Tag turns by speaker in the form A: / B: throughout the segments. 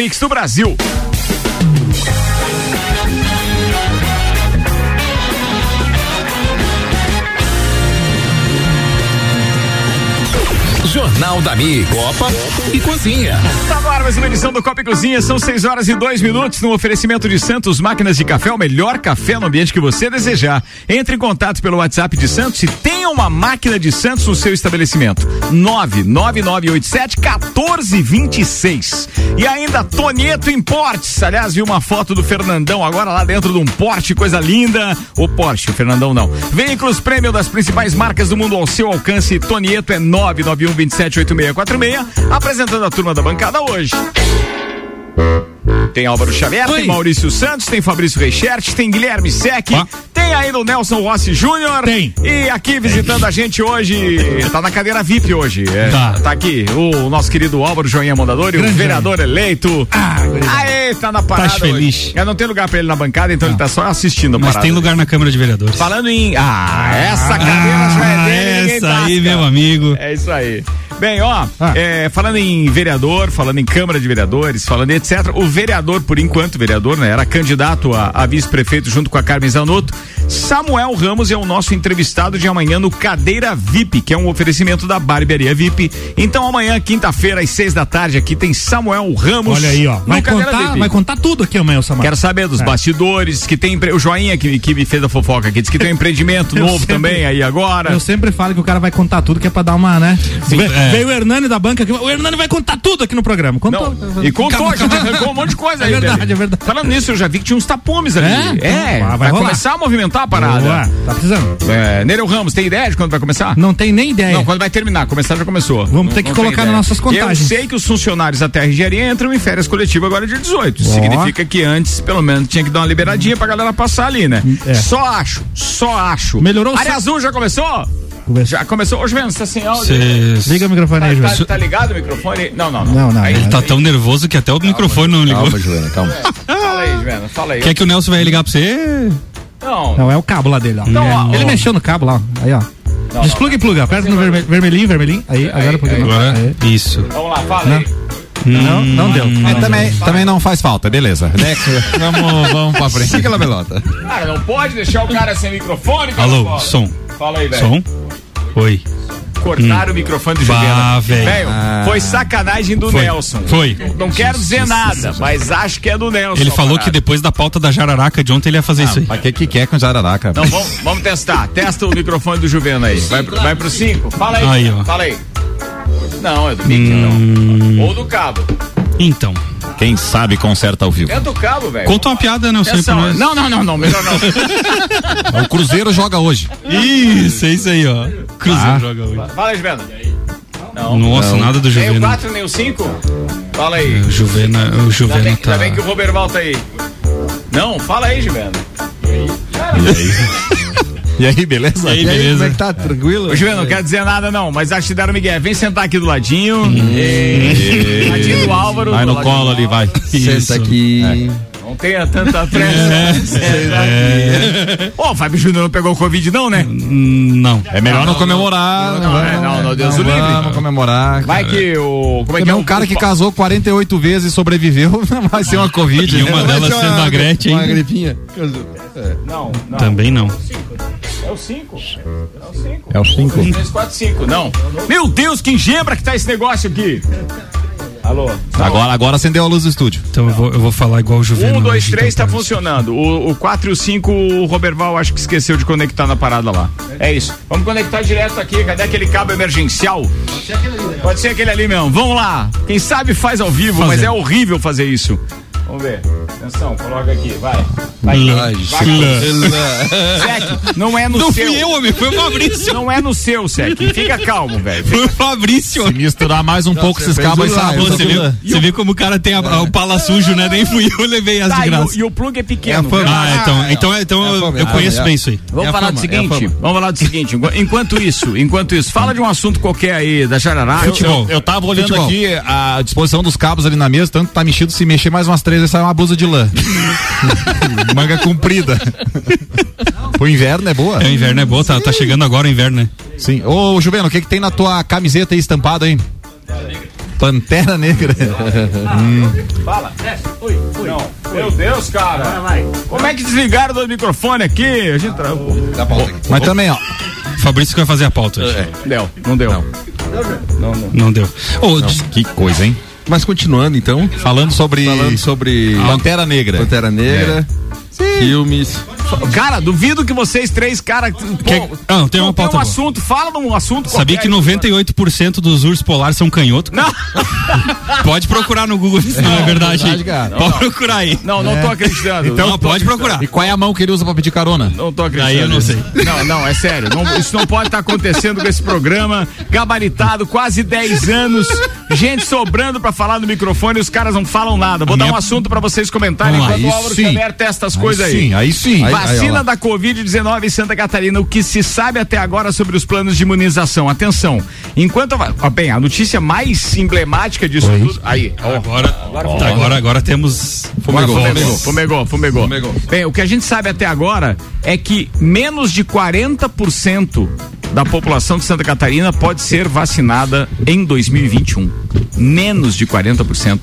A: mix do Brasil.
B: Jornal da Mi, Copa e Cozinha.
A: Tá mais uma edição do Copa e Cozinha, são 6 horas e 2 minutos no oferecimento de Santos Máquinas de Café, o melhor café no ambiente que você desejar. Entre em contato pelo WhatsApp de Santos e tenha uma máquina de Santos no seu estabelecimento. 99987 1426. E ainda Tonieto Importes. Aliás, vi uma foto do Fernandão agora lá dentro de um Porsche, coisa linda. O Porsche, o Fernandão não. Veículos prêmio das principais marcas do mundo ao seu alcance. Tonieto é 991 278646, apresentando a turma da bancada hoje. Tem Álvaro Xavier,
C: Oi.
A: tem Maurício Santos, tem Fabrício Reichert, tem Guilherme Sec,
C: Ó.
A: tem ainda o Nelson Rossi Júnior.
C: Tem.
A: E aqui visitando a gente hoje, tá na cadeira VIP hoje. É,
C: Tá.
A: tá aqui o nosso querido Álvaro Joinha Mondador e o
C: Grande
A: vereador eleito.
C: Ah.
A: Aê, tá na parada. hoje.
C: feliz.
A: É, não tem lugar pra ele na bancada, então ele tá só assistindo a
C: Mas
A: parada.
C: tem lugar na Câmara de Vereadores.
A: Falando em. Ah, essa cadeira já é dele,
C: essa aí, meu amigo.
A: É isso aí. Bem, ó,
C: Ah.
A: é, falando em vereador, falando em Câmara de Vereadores, falando em etc. O vereador, por enquanto, vereador, né? Era candidato a, a vice-prefeito junto com a Carmen Zanotto. Samuel Ramos é o nosso entrevistado de amanhã no Cadeira VIP, que é um oferecimento da Barbearia VIP. Então, amanhã, quinta-feira, às seis da tarde, aqui tem Samuel Ramos.
C: Olha aí, ó. Vai contar, vai contar tudo aqui amanhã, o Samar.
A: Quero saber dos
C: É.
A: bastidores, que tem empre- o joinha que, que me fez a fofoca aqui, disse que tem um empreendimento novo
C: sempre-
A: também aí agora.
C: Eu sempre falo que o cara vai contar tudo, que é pra dar uma, né? Ve-
D: é.
C: Veio o Hernani da banca aqui. O Hernani vai contar tudo aqui no programa. Contou.
A: Não, e contou,
C: Calma, calma.
A: Um monte de coisa
C: É
A: aí.
C: verdade,
A: dele.
C: é verdade.
A: Falando nisso, eu já vi que tinha uns tapumes ali.
C: É?
A: É,
C: Então, vai
A: vai, começar a movimentar a parada.
C: Boa, tá precisando.
A: É, Nereu Ramos, tem ideia de quando vai começar?
C: Não tem nem ideia.
A: Não, quando vai terminar. Começar já começou.
C: Vamos
A: Não-
C: ter que colocar nas nossas contagens.
A: Eu sei que os funcionários da Terra Engenharia entram em férias coletivas agora dia 18.
C: Ó.
A: Significa que antes, pelo menos, tinha que dar uma liberadinha pra galera passar ali, né?
C: É.
A: Só acho, só acho.
C: Melhorou o
A: Área Azul já começou?
C: Começou.
A: Já começou? Hoje mesmo, você tá sem áudio?
D: Cê-
C: Liga o microfone aí,
A: Tá,
C: João.
A: tá, tá ligado o microfone? Não, não, não.
C: Não, não,
A: Aí,
C: não.
D: Tá tão nervoso que até o microfone não ligou.
E: Calma, Juliana, calma.
A: Fala aí, Juliana, fala aí.
D: Quer que o Nelson vai ligar pra você?
A: Não,
C: Não, é o cabo lá dele, ó.
A: Não, ó,
C: Ele
A: ó.
C: mexeu no cabo lá. Aí, ó.
A: Não,
C: Despluga e pluga. Aperta no vermelho, vermelhinho, vermelhinho. Aí, agora pluga.
D: Agora,
C: Aí.
D: isso.
A: Vamos lá, fala
C: Não.
A: aí.
C: Não, não deu.
E: É, também, também não faz falta, beleza. Next, vamos, vamos pra frente. Fica lá, pelota.
A: Cara, não pode deixar o cara sem microfone, cara.
D: Alô, som.
A: Fala aí, velho.
D: Som? Oi.
A: Cortaram o microfone do
D: Bah,
A: Juliano.
D: velho.
A: foi sacanagem do
D: Foi.
A: Nelson.
D: Foi.
A: Não quero dizer nada, mas acho que é do Nelson.
D: Ele falou
A: parada.
D: que depois da pauta da jararaca de ontem ele ia fazer isso aí.
E: Pra que que quer com jararaca?
A: Então vamos, vamos testar. Testa o microfone do Juveno aí. Vai, pro- vai pro 5. Fala aí.
D: Aí, ó.
A: Fala aí. Não, é do Mickey,
D: Hum.
A: não. Ou do cabo.
D: Então,
E: Quem sabe conserta ao vivo.
A: É do cabo, velho.
D: conta uma piada, Nelson, aí pra nós.
A: Não, não, não, não. Melhor não.
E: O Cruzeiro joga hoje.
D: Isso, é isso aí, ó. Cruzeiro
E: Ah.
D: joga hoje.
A: Fala aí, Juveno. Não.
D: Nossa, nada do
A: Nem o
D: Juvena.
A: 4, nem o 5? Fala aí.
D: O Juvena, o
A: Ainda
D: Juvena
A: bem,
D: tá.
A: ainda bem que o Roberval tá aí. Não, fala aí, Juveno.
E: E aí, beleza?
D: E aí, beleza?
E: como é que tá? Tranquilo?
A: Ô, Juveno, não quero dizer nada não, mas acho que deram Miguel. Vem sentar aqui do ladinho. E... Ladinho do Álvaro.
E: Vai no colo ali, vai.
D: Isso.
E: aqui.
A: Não tenha tanta pressa. Senta aqui. Ô, o Fábio Júnior não pegou Covid não, né?
D: Não.
E: É melhor não comemorar.
A: Não,
E: vamos-
A: é, não, não, Deus o
E: não
A: livre.
E: Vamos comemorar.
A: Vai que o... Como é que é
E: um cara que casou 48 vezes e sobreviveu, não vai ser uma Covid.
D: E
E: né?
D: uma delas sendo a Gretchen.
E: Uma gripinha.
A: Não, não.
D: Também não.
A: É o 5. É o 5.
E: É o 5.
A: 3, 4, 5. Não. Meu Deus, que engebra que tá esse negócio aqui. Alô?
E: Agora, agora acendeu a luz do estúdio.
D: Então eu vou, eu vou falar igual o Juvena.
A: Um, dois, três tá
D: então,
A: funcionando. O, o 4 e o 5, o Roberval acho que esqueceu de conectar na parada lá. É isso. Vamos conectar direto aqui. Cadê aquele cabo emergencial? Pode ser aquele ali mesmo. Vamos lá. Quem sabe faz ao vivo, mas é horrível fazer isso. Vamos ver. Atenção, coloca aqui. Vai. Vai.
D: Ai,
A: vai. Sec, não é no
D: Não
A: seu.
D: fui eu, homem, foi o Fabrício.
A: Não é no seu, Sec. Fica calmo, velho.
D: Foi o Fabrício.
E: Se misturar mais um pouco esses cabos, sai.
C: Eu
D: Você viu, você viu como o cara tem a- a- o pala sujo, né? Nem fui eu, levei as
A: Tá,
D: de
A: e, o,
D: graça.
A: e o plug é pequeno.
E: É?
D: Ah, então, então, então eu,
E: fama,
D: eu
E: é.
D: conheço
E: Ah,
D: bem isso aí.
A: Vamos
E: É
A: falar
E: fama,
A: do
E: é
A: seguinte, vamos falar do seguinte, enqu- enquanto isso, enquanto isso, fala de um assunto qualquer aí, da Jararaca.
E: Eu, eu, eu tava olhando
D: Futebol.
E: aqui a disposição dos cabos ali na mesa, tanto tá mexido, se mexer mais umas três, aí sai uma blusa de lã. Manga comprida. o inverno é boa?
D: É, o inverno é bom, tá, tá chegando agora o inverno, né?
E: Sim. Ô, Juveno, o que que tem na tua camiseta aí estampada aí? Pantera Negra.
A: Fala, desce. Oi. Não. Meu Deus, cara. Agora vai. Como é que desligaram do microfone aqui? A gente tra...
E: Mas também, ó.
D: Fabrício que vai fazer a pauta hoje.
A: Deu, não deu. Não,
D: não. Não deu. Ô, des-
E: Que coisa, hein?
F: Mas continuando então,
E: Falando sobre
F: falando sobre
E: Pantera Negra.
F: Pantera Negra, filmes.
A: Cara, duvido que vocês três, cara. Pô,
D: Quer- Ah, tem uma
A: não
D: pauta
A: um
D: boa.
A: assunto, fala de um assunto.
D: Sabia que
A: qualquer.
D: 98% dos ursos polares são canhoto?
A: Não,
D: Pode procurar no Google se não é verdade.
E: verdade, cara.
D: Pode procurar aí.
A: não, não tô acreditando.
D: Então
A: não tô
D: pode
A: acreditando.
D: procurar.
E: E qual é a mão que ele usa pra pedir carona?
A: Não tô acreditando.
D: Aí eu não sei.
A: Não, não, é sério. Não- isso não pode estar acontecendo com esse programa. Gabaritado, quase 10 anos. Gente sobrando pra falar no microfone e os caras não falam nada. Vou dar
D: minha-
A: um assunto pra vocês comentarem
D: lá,
A: enquanto o Álvaro. Xavier testa as coisas aí.
E: Sim, aí sim.
F: Aí-
A: Vacina
F: lá.
A: da Covid-19 em Santa Catarina, o que se sabe até agora sobre os planos de imunização. Atenção, enquanto. Ó, bem, a notícia mais emblemática disso tudo. Aí, ó.
D: Agora, agora, agora, temos.
A: Fumegou,
F: fumegou,
A: fumegou, fumegou. Fumegou. Bem, o que a gente sabe até agora é que menos de 40% da população de Santa Catarina pode ser vacinada em 2021. Menos de 40%.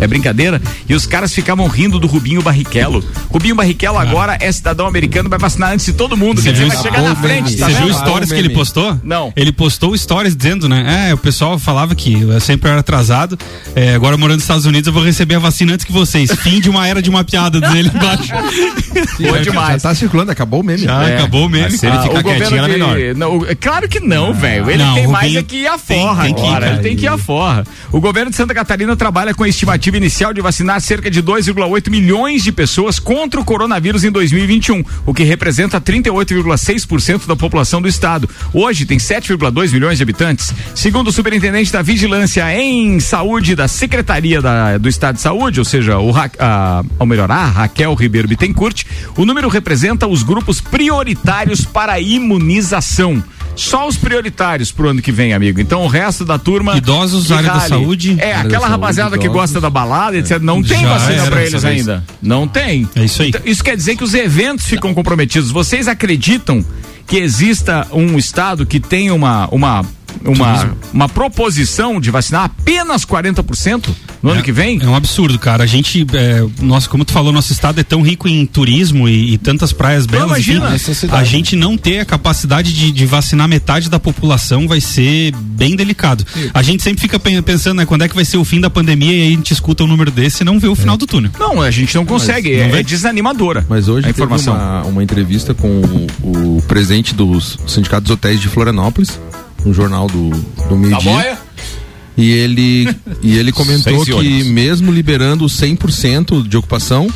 A: É brincadeira? E os caras ficavam rindo do Rubinho Barrichello. Rubinho Barrichello agora é cidadão americano, vai vacinar antes de todo mundo.
D: Você
A: dizer,
D: viu
A: vai chegar na frente, tá
D: Você viu stories
F: Ah,
D: que ele postou?
A: Não.
D: Ele postou stories dizendo, né? É, o pessoal falava que eu sempre era atrasado. é, agora morando nos Estados Unidos eu vou receber a vacina antes que vocês. Fim de uma era de uma piada, diz ele embaixo.
A: Boa demais.
F: Já tá circulando, acabou o meme.
D: Já
A: É.
D: acabou o meme.
E: Mas se ele
A: Ah,
E: ficar
A: o governo
E: quietinho, era melhor.
A: Não, claro que não, velho. Ele
D: Não,
A: tem mais
D: Rubinho
A: é que ir a
D: tem-
A: forra
D: tem que ir.
A: Ele tem que ir a forra. O governo de Santa Catarina trabalha com a inicial de vacinar cerca de 2,8 milhões de pessoas contra o coronavírus em 2021, o que representa 38,6% da população do estado. Hoje tem 7,2 milhões de habitantes. Segundo o superintendente da Vigilância em Saúde da Secretaria da- do Estado de Saúde, ou seja, o, a, ao melhorar, Raquel Ribeiro Bittencourt, o número representa os grupos prioritários para a imunização. Só os prioritários pro ano que vem, amigo. Então o resto da turma.
D: Idosos, área da saúde.
A: É, aquela
F: saúde,
A: rapaziada que
F: idosos.
A: gosta da balada, etc. Não tem
D: Já
A: vacina
D: era
A: pra eles
D: vez.
A: ainda. Não tem.
D: É isso aí.
A: Então, isso quer dizer que os eventos ficam comprometidos. Vocês acreditam que exista um estado que tem uma uma uma, uma proposição de vacinar apenas 40% no ano que vem?
D: É um absurdo, cara. A gente, é, nossa, como tu falou, nosso estado é tão rico em turismo e, e tantas praias belas.
A: imagina.
D: enfim, a gente não ter a capacidade de, de vacinar metade da população vai ser bem delicado. A gente sempre fica pen- pensando, né, quando é que vai ser o fim da pandemia e aí a gente escuta um número desse e não vê o final do túnel.
A: Não, a gente não consegue.
D: não
A: é, é desanimadora.
F: Mas hoje
A: a
F: teve
A: informação.
F: uma, uma entrevista com o, o presidente dos sindicatos dos hotéis de Florianópolis, um jornal do, do meio-dia. E ele, e ele comentou que mesmo liberando 100% de ocupação,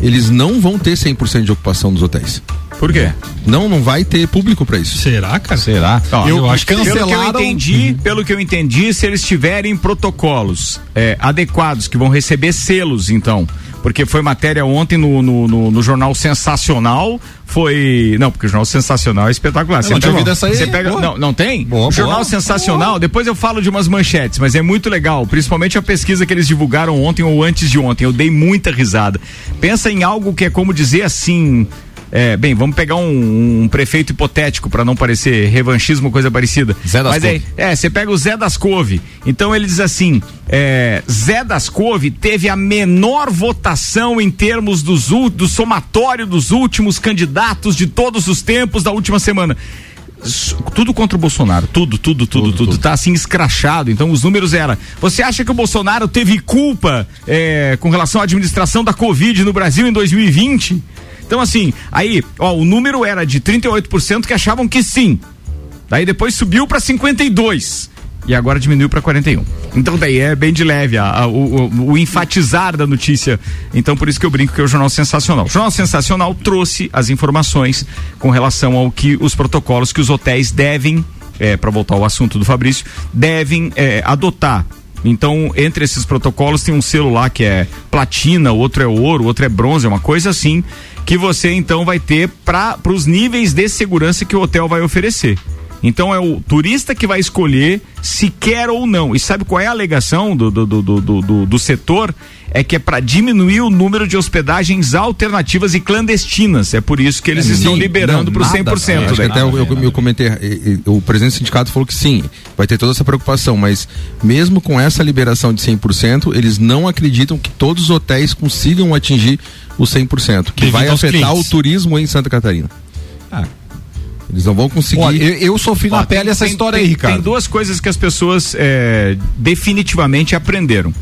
F: eles não vão ter 100% de ocupação dos hotéis.
A: Por quê?
F: Não, não vai ter público para isso.
D: Será, cara?
E: Será?
A: Ó,
D: eu acho que
A: Pelo que eu
E: cancelaram-
A: entendi, pelo que eu entendi, se eles tiverem protocolos é, adequados, que vão receber selos, então. Porque foi matéria ontem no, no, no- no jornal Sensacional. Foi. Não, porque o jornal Sensacional é espetacular.
E: Eu não ouvido essa aí,
A: Você pega.
E: boa.
A: Não, não tem?
E: Boa,
A: jornal
E: boa.
A: Sensacional, depois eu falo de umas manchetes, mas é muito legal. Principalmente a pesquisa que eles divulgaram ontem ou antes de ontem. Eu dei muita risada. Pensa em algo que é como dizer assim. É, bem, vamos pegar um, um prefeito hipotético para não parecer revanchismo, coisa parecida.
E: Zé das
A: Mas aí, é, você pega o Zé das Couve. Então ele diz assim: é, Zé das Couve teve a menor votação em termos dos, do somatório dos últimos candidatos de todos os tempos da última semana. Tudo contra o Bolsonaro, tudo, tudo, tudo, tudo, Tá assim escrachado. Então os números eram. Você acha que o Bolsonaro teve culpa é, com relação à administração da Covid no Brasil em 2020? Então, assim, aí, ó, o número era de 38% que achavam que sim. Daí depois subiu para 52 e agora diminuiu para 41. Então daí é bem de leve a, a- o, o- enfatizar da notícia. Então por isso que eu brinco que é o jornal sensacional. O jornal sensacional trouxe as informações com relação ao que os protocolos que os hotéis devem, é, para voltar ao assunto do Fabrício, devem é, adotar. Então, entre esses protocolos tem um selo lá que é platina, outro é ouro, outro é bronze, é uma coisa assim, que você então vai ter para os níveis de segurança que o hotel vai oferecer. Então é o turista que vai escolher se quer ou não. E sabe qual é a alegação do, do, do, do, do, do setor? É que é para diminuir o número de hospedagens alternativas e clandestinas. É por isso que eles
F: É,
A: estão
F: sim,
A: liberando para o
F: nada,
A: 100%.
F: Acho que
A: né?
F: até eu, eu, eu comentei, o presidente do sindicato falou que sim, vai ter toda essa preocupação, mas mesmo com essa liberação de 100%, eles não acreditam que todos os hotéis consigam atingir o 100%, que
D: Devido
F: vai afetar
D: clientes.
F: o turismo em Santa Catarina. Eles não vão conseguir.
E: Olha, eu, eu sofri na pele
A: tem-
E: essa história
A: tem-
E: aí, Ricardo.
A: Tem duas coisas que as pessoas é, definitivamente aprenderam.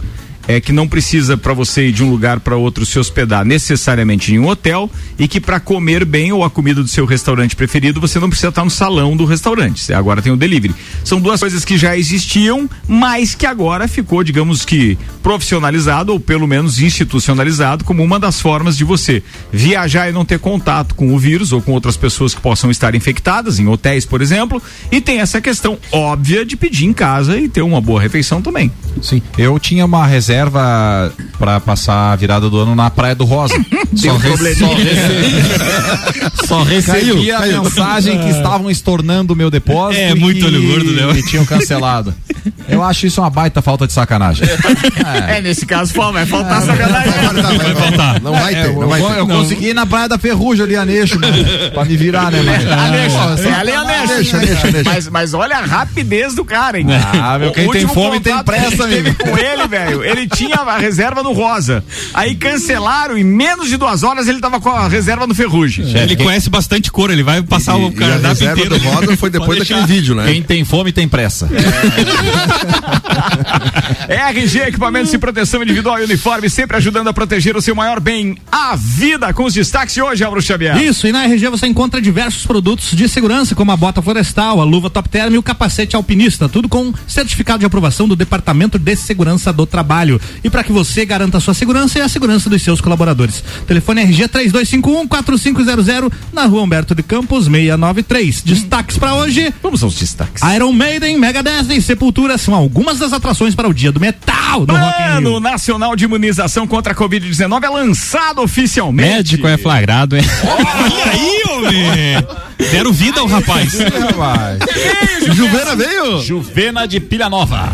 A: É que não precisa para você ir de um lugar para outro se hospedar necessariamente em um hotel e que para comer bem ou a comida do seu restaurante preferido você não precisa estar no salão do restaurante. Agora tem o delivery. São duas coisas que já existiam, mas que agora ficou, digamos que profissionalizado ou pelo menos institucionalizado como uma das formas de você viajar e não ter contato com o vírus ou com outras pessoas que possam estar infectadas, em hotéis, por exemplo. E tem essa questão óbvia de pedir em casa e ter uma boa refeição também.
E: Sim, eu tinha uma reserva pra passar a virada do ano na Praia do Rosa. só,
A: um
E: re-
A: probleminha.
E: só recebi, só recebi a mensagem que estavam estornando o meu depósito.
D: É,
E: e
D: muito
E: que-
D: olho gordo, né?
E: E tinham cancelado. Eu acho isso uma baita falta de sacanagem.
A: É, nesse caso vai faltar sacanagem.
D: Vai faltar.
F: Não vai
E: É,
F: ter,
E: eu,
F: não vai
E: eu-
F: ter.
E: eu consegui ir na Praia da Ferrugem ali, Aneixo, né? pra me virar, né, mano?
A: Aleixo, é ali,
F: deixa.
A: Mas, mas olha a rapidez do cara, hein?
E: Ah, meu, quem tem fome tem pressa, amigo.
A: teve com ele, velho. Ele tinha a reserva no Rosa. Aí cancelaram, em menos de duas horas ele tava com a reserva no Ferrugem.
D: Ele conhece bastante cor, ele vai passar
F: E-
D: o
F: e a
D: cardápio
F: reserva
D: inteiro.
F: do Roda foi depois daquele vídeo, né?
E: Quem tem fome tem pressa.
A: RG Equipamentos de Proteção Individual e Uniforme, sempre ajudando a proteger o seu maior bem, a vida, com os destaques de hoje, Álvaro Xavier.
C: Isso, e na RG você encontra diversos produtos de segurança, como a bota florestal, a luva top term e o capacete alpinista, tudo com certificado de aprovação do Departamento de Segurança do Trabalho. E para que você garanta a sua segurança e a segurança dos seus colaboradores. Telefone RG 3251 4500 na rua Humberto de Campos 693. Destaques para hoje.
A: Vamos aos destaques.
C: Iron Maiden, Megadeth e Sepultura são algumas das atrações para o Dia do Metal no Rock in
A: Plano
C: Rio.
A: Nacional de Imunização contra a Covid-19 é lançado oficialmente.
B: Médico é flagrado, hein?
D: Olha aí, homem! Deram vida ao rapaz.
F: Juvena veio?
B: Juvena de Pilha Nova.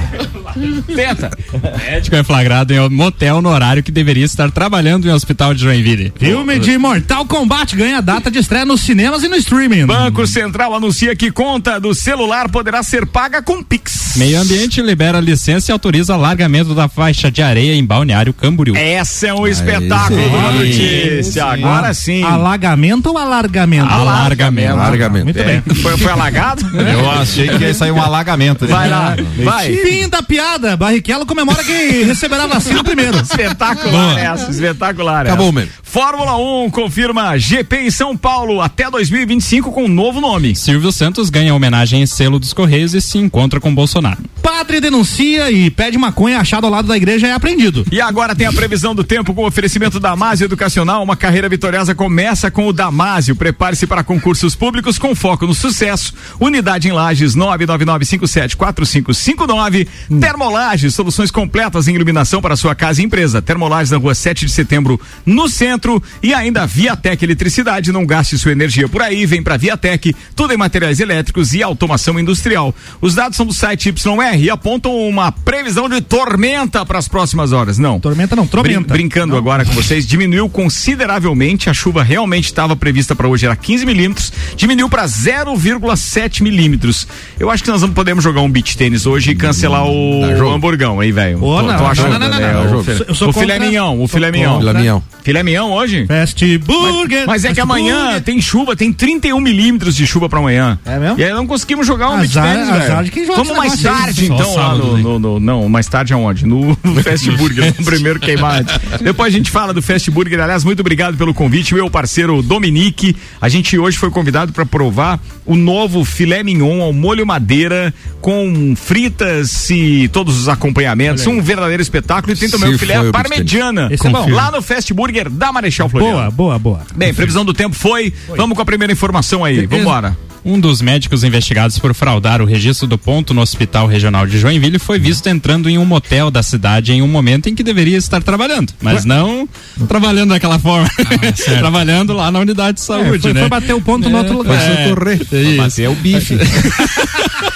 A: Tenta.
B: Médico é flagrado em um motel no horário que deveria estar trabalhando em um hospital de Joinville.
C: Filme de Mortal Kombat ganha data de estreia nos cinemas e no streaming.
A: Banco Central anuncia que conta do celular poderá ser paga com Pix.
B: Meio Ambiente libera licença e autoriza alargamento da faixa de areia em Balneário Camboriú.
A: Essa é um espetáculo
F: sim.
A: da notícia. Agora sim.
C: Alagamento ou alargamento?
B: Alargamento.
F: Largamento.
C: Muito
A: É,
C: bem.
A: foi, foi alagado?
E: Eu achei que ia sair um alagamento.
A: Vai lá, vai.
C: Fim da piada. Barrichello comemora que receberá vacina primeiro.
A: Espetacular essa, espetacular
F: Acabou
A: essa.
F: mesmo.
A: Fórmula 1 confirma GP em São Paulo até 2025 com um novo nome.
B: Silvio Santos ganha homenagem em selo dos Correios e se encontra com Bolsonaro.
C: Padre denuncia e pede maconha achado ao lado da igreja é apreendido.
A: E agora tem a previsão do tempo com oferecimento Damásio Educacional. Uma carreira vitoriosa começa com o Damásio. Prepare-se para concursos públicos com foco no sucesso. Unidade em Lages 999574559. Termolages, soluções completas em iluminação para sua casa e empresa. Termolages na rua 7 de setembro, no centro. E ainda Viatec Eletricidade. Não gaste sua energia por aí. Vem para Viatec. Tudo em materiais elétricos e automação industrial. Os dados são do site YR e apontam uma previsão de tormenta para as próximas horas. Não.
C: Tormenta não,
A: Brin-
C: tormenta.
A: brincando agora com vocês, diminuiu consideravelmente. A chuva realmente estava prevista para hoje, era 15 milímetros, diminuiu para 0,7 milímetros. Eu acho que nós vamos podemos jogar um beach tênis hoje e cancelar o,
F: Dá jogo.
A: hamburgão aí, velho. Tô-
C: não,
A: tô
C: não,
A: achando,
C: não, não, não,
A: né,
C: não.
A: o
C: Eu
A: filé-
C: sou- eu sou
A: O filé mignon, o filé mignon.
F: Filé mignon.
A: Filé mignon hoje?
C: Fast Burger.
A: Mas é
C: Fast
A: que amanhã
C: Burger.
A: tem chuva, tem 31 milímetros de chuva pra amanhã.
C: É mesmo?
A: E aí não conseguimos jogar um beach
C: Azar-
A: tênis, velho.
C: de quem joga
A: Vamos
C: esse
A: mais
C: aí.
A: Tarde,
D: Só
A: então, lá no, no- no- Não, mais tarde aonde? No, no Fast Burger, no primeiro queimado. Depois a gente fala do Fast Burger. Aliás, muito obrigado pelo convite, meu parceiro Dominique. A gente hoje foi convidado para provar o novo filé mignon ao molho madeira com fritas e todos os acompanhamentos. Um verdadeiro espetáculo. E tem também
F: Se
A: o filé
F: foi
A: parmegiana.
C: Esse é bom.
A: Lá no Fast Burger da Marechal Floriano.
C: Boa, boa, boa.
A: Bem, previsão do tempo foi. Vamos com a primeira informação aí. Vambora.
B: Um dos médicos investigados por fraudar o registro do ponto no Hospital Regional de Joinville foi visto entrando em um motel da cidade em um momento em que deveria estar trabalhando, mas não trabalhando daquela forma. trabalhando lá na unidade de saúde,
C: É, foi,
B: né?
C: foi bater o ponto no outro lugar.
B: É,
F: socorrer.
B: isso.
A: Bater o bife.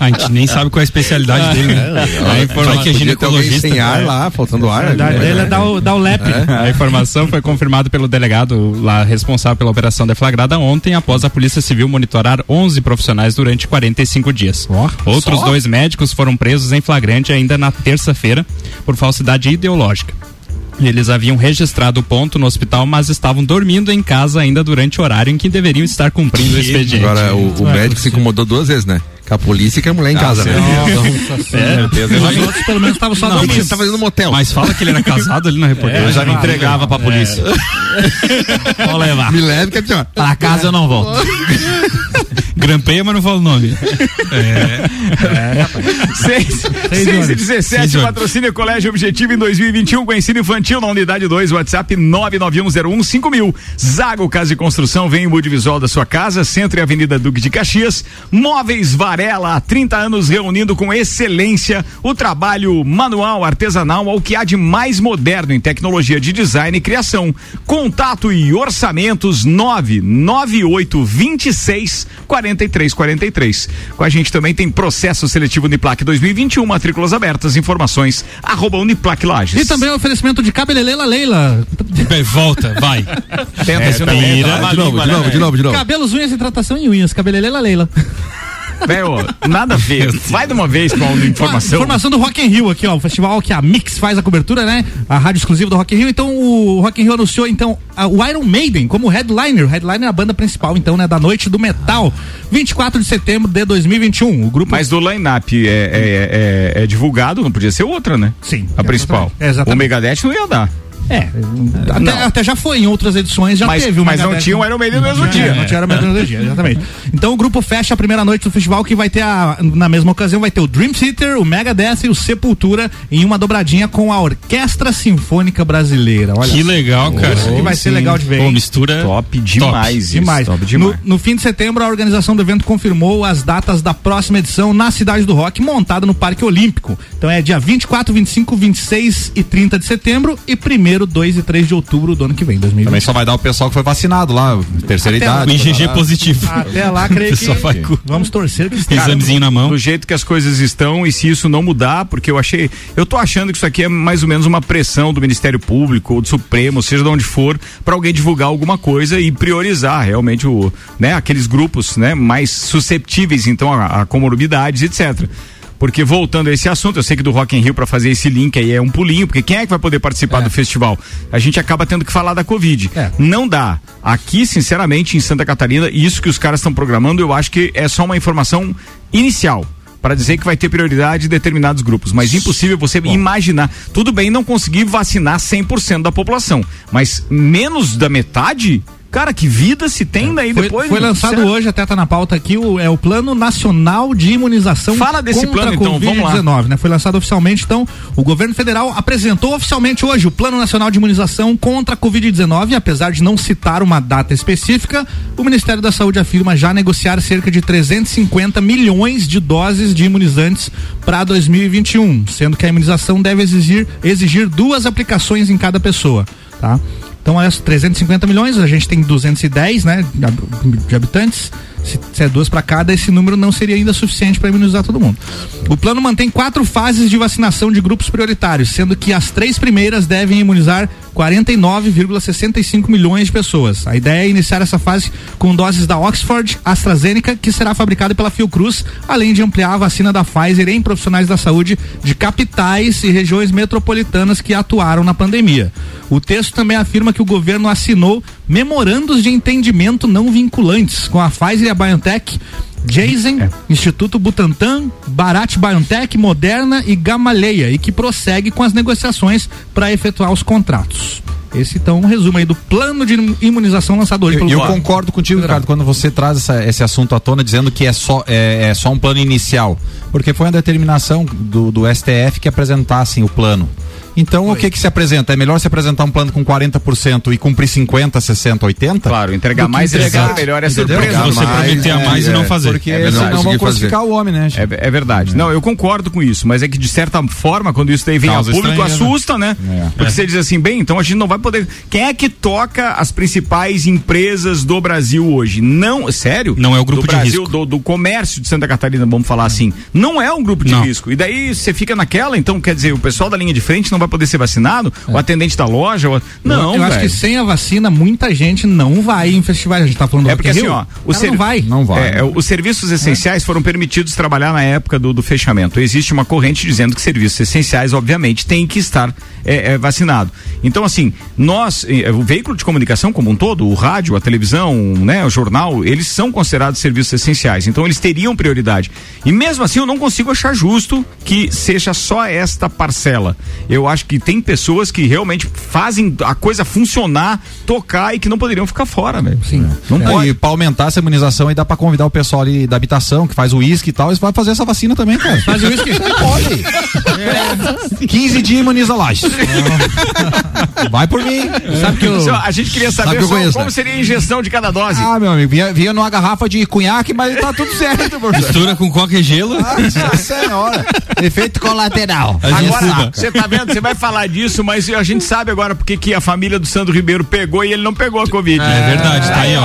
D: A gente nem sabe qual é a especialidade dele, né?
B: A informação-
D: que é
F: alguém
D: ginecologista.
F: sem ar lá, faltando ar.
C: A verdade dele é dar o, dar o lap.
B: A informação foi confirmada pelo delegado lá responsável pela operação deflagrada ontem, após a Polícia Civil monitorar 11 profissionais durante 45 dias. Outros dois médicos foram presos em flagrante ainda na terça-feira por falsidade ideológica. Eles haviam registrado o ponto no hospital, mas estavam dormindo em casa ainda durante o horário em que deveriam estar cumprindo o expediente.
F: Agora, o, o médico se incomodou duas vezes, né? Com a polícia e com a mulher em casa, né?
C: Os outros pelo menos estavam só dormindo.
F: você tá fazendo motel.
D: Mas fala que ele era casado ali na reportagem.
E: Eu já me entregava pra polícia.
B: Vou levar.
F: Me leve que é pior.
E: Pra casa eu não volto.
D: Grampeia, mas não fala o nome.
A: 6 e 17,
D: Seis horas.
A: patrocínio Colégio Objetivo em 2021 com ensino infantil na unidade 2, WhatsApp 991015000. Zago Casa e Construção, vem em Budivisual da sua casa, Centro e Avenida Duque de Caxias. Móveis Varela, há 30 anos reunindo com excelência o trabalho manual, artesanal, ao que há de mais moderno em tecnologia de design e criação. Contato e orçamentos 99826 4343. Com a gente também tem processo seletivo Uniplac 2021, matrículas abertas, informações arroba Uniplac Lages.
C: E também o oferecimento de Cabeleireira Leila.
D: Volta, vai.
E: Tenta
A: tá?
E: uma
F: De novo, de novo, de novo, de novo.
C: Cabelos, unhas e tratação em unhas. Cabeleireira Leila.
A: Velho, nada a ver. Vai de uma vez com a informação.
C: Informação do Rock in Rio aqui, ó. O festival que a Mix faz a cobertura, né? A rádio exclusiva do Rock in Rio. Então, o Rock in Rio anunciou, então, a- o Iron Maiden como headliner. O headliner é a banda principal, então, né? Da noite do metal. 24 de setembro de 2021. O grupo...
A: Mas do line-up é, é, é- é divulgado, não podia ser outra, né?
C: Sim.
A: A principal.
C: Exatamente.
A: O Megadeth não ia dar.
C: É, até, até já foi em outras edições, já
A: Mas-
C: teve
A: mas não tinha o Iron Maiden no mesmo
C: Não tinha,
A: dia.
C: Não tinha o Iron Maiden no mesmo dia, exatamente. Então o grupo fecha a primeira noite do festival que vai ter a, na mesma ocasião vai ter o Dream Theater, o Megadeth e o Sepultura em uma dobradinha com a Orquestra Sinfônica Brasileira. Olha
D: Que legal, cara.
C: Isso que vai ser legal de ver.
D: Pô, mistura.
A: Top demais. isso,
C: Demais.
A: Top
C: No,
A: demais.
C: no fim de setembro, a organização do evento confirmou as datas da próxima edição na Cidade do Rock, montada no Parque Olímpico. Então é dia 24, 25, 26 e 30 de setembro e 1 2 e 3 de outubro do ano que vem, 2020.
E: Também só vai dar o pessoal que foi vacinado lá, terceira
C: Até
E: idade.
D: O IgG positivo.
C: Até lá, creio
D: vai
C: que
D: com-
C: vamos torcer que esteja.
D: Examezinho na mão.
A: do jeito que as coisas estão e se isso não mudar, porque eu achei, eu tô achando que isso aqui é mais ou menos uma pressão do Ministério Público ou do Supremo, seja de onde for, para alguém divulgar alguma coisa e priorizar realmente o, né, aqueles grupos, né, mais susceptíveis então a, a comorbidades, etc. Porque voltando a esse assunto, eu sei que do Rock in Rio para fazer esse link aí é um pulinho, porque quem é que vai poder participar do festival? A gente acaba tendo que falar da Covid.
C: É.
A: Não dá. Aqui, sinceramente, em Santa Catarina, isso que os caras estão programando, eu acho que é só uma informação inicial. Para dizer que vai ter prioridade em determinados grupos. Mas impossível você imaginar. Tudo bem não conseguir vacinar 100% da população. Mas menos da metade? Cara, que vida se tem daí
C: Foi,
A: depois?
C: foi
A: meu?
C: lançado
A: Sério?
C: hoje, até tá na pauta aqui, o, é o Plano Nacional de Imunização
A: Fala desse
C: contra
A: plano,
C: a
A: então, vamos lá.
C: Covid-19, né? Foi lançado oficialmente, então, o governo federal apresentou oficialmente hoje o Plano Nacional de Imunização contra a Covid-19, e apesar de não citar uma data específica, o Ministério da Saúde afirma já negociar cerca de 350 milhões de doses de imunizantes para 2021, sendo que a imunização deve exigir, exigir duas aplicações em cada pessoa, tá? Então, é 350 milhões, a gente tem 210, né, de habitantes. Se, se é duas para cada, esse número não seria ainda suficiente para imunizar todo mundo. O plano mantém quatro fases de vacinação de grupos prioritários, sendo que as três primeiras devem imunizar 49,65 milhões de pessoas. A ideia é iniciar essa fase com doses da Oxford AstraZeneca, que será fabricada pela Fiocruz, além de ampliar a vacina da Pfizer em profissionais da saúde de capitais e regiões metropolitanas que atuaram na pandemia. O texto também afirma que o governo assinou memorandos de entendimento não vinculantes com a Pfizer e a BioNTech, Jason, Instituto Butantan, Bharat Biotech, Moderna e Gamaleya e que prossegue com as negociações para efetuar os contratos. Esse então um resumo aí do plano de imunização lançado hoje
E: Eu, eu concordo contigo, Ricardo, quando você traz essa- esse assunto à tona dizendo que é só, é, é só um plano inicial. Porque foi uma determinação do, do STF que apresentassem o plano. Então o que que se apresenta? É melhor se apresentar um plano com 40% e cumprir 50, 60, 80?
A: Claro, entregar mais e
E: entregar-
A: ser melhor é
E: Entendeu?
A: surpresa.
E: Entregar
D: Você
F: mais,
D: prometer a
F: é,
D: mais e não
F: é,
D: fazer.
E: Porque
F: É verdade,
E: senão vão
F: conseguir fazer.
E: crucificar o homem, né? gente?
A: É, é verdade. Não, eu concordo com isso, mas é que de certa forma, quando isso daí vem
E: Causa
A: a público,
E: estranheza.
A: assusta, né?
E: É.
A: Porque você diz assim, bem, então a gente não vai poder. Quem é que toca as principais empresas do Brasil hoje? Não, sério?
D: Não é o grupo
A: do
D: de
A: Brasil,
D: risco.
A: Do, do comércio de Santa Catarina, vamos falar assim. Não é um grupo de
D: Não.
A: risco. E daí você fica naquela, então quer dizer, o pessoal da linha de frente não vai poder ser vacinado? O atendente da loja? o- Não,
C: eu acho que sem a vacina, muita gente não vai em festivais. A gente tá falando do
A: É porque
C: Rock
A: assim,
C: Rio,
A: ó,
C: o
A: ser-
C: não vai.
E: Não vai.
A: É, é, os serviços essenciais foram permitidos trabalhar na época do, do fechamento. Existe uma corrente dizendo que serviços essenciais, obviamente, têm que estar é, é, vacinado. Então, assim, nós, o veículo de comunicação como um todo, o rádio, a televisão, né, o jornal, eles são considerados serviços essenciais. Então, eles teriam prioridade. E mesmo assim, eu não consigo achar justo que seja só esta parcela. Eu acho que tem pessoas que realmente fazem a coisa funcionar, tocar e que não poderiam ficar fora, velho.
C: Sim.
A: Não
E: É,
A: pode.
E: E pra aumentar essa imunização aí dá pra convidar o pessoal ali da habitação, que faz o uísque e tal, eles vão fazer essa vacina também, cara.
C: Faz o uísque.
E: Pode. 15 dias imuniza lá. Vai por mim.
C: Sabe que eu,
A: A gente queria saber
E: Sabe que conheço,
A: como
E: né?
A: seria a injeção de cada dose.
E: Ah, meu amigo, vinha, vinha numa garrafa de cunhaque, mas tá tudo certo, professor.
D: Mistura com coca e gelo.
E: Nossa senhora. Efeito colateral.
A: Agora, você tá vendo? Você vai falar disso, mas a gente sabe agora porque que a família do Sandro Ribeiro pegou e ele não pegou a Covid.
D: É verdade, tá aí, ó.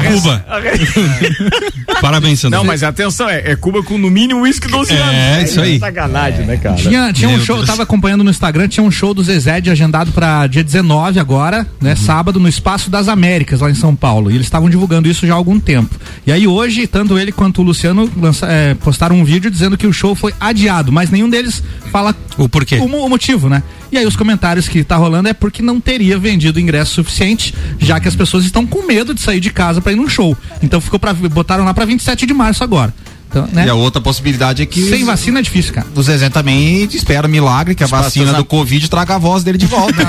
A: Aí,
D: Cuba. Parabéns, Sandro.
A: Não, mas atenção, é, é Cuba com no mínimo uísque 12
D: É,
A: anos.
D: isso aí.
A: Sacanagem, né, cara?
C: Tinha, tinha um show, eu tava acompanhando no Instagram, tinha um show do Zezé de agendado pra dia 19 agora, né?
A: Uhum.
C: Sábado, no Espaço das Américas, lá em São Paulo. E eles estavam divulgando isso já há algum tempo. E aí hoje, tanto ele quanto o Luciano lança- é, postaram um vídeo dizendo que o show foi adiado, mas nenhum deles fala
D: O porquê?
C: o, o motivo, né? E aí os comentários que tá rolando é porque não teria vendido ingresso suficiente, já que as pessoas estão com medo de sair de casa pra ir num show. Então ficou para botaram lá pra 27 de março agora. Então, né?
E: E a outra possibilidade é que
C: Sem
E: os-
C: vacina é difícil, cara.
E: o Zezé também espera um milagre que a vacina do Covid traga a voz dele de volta.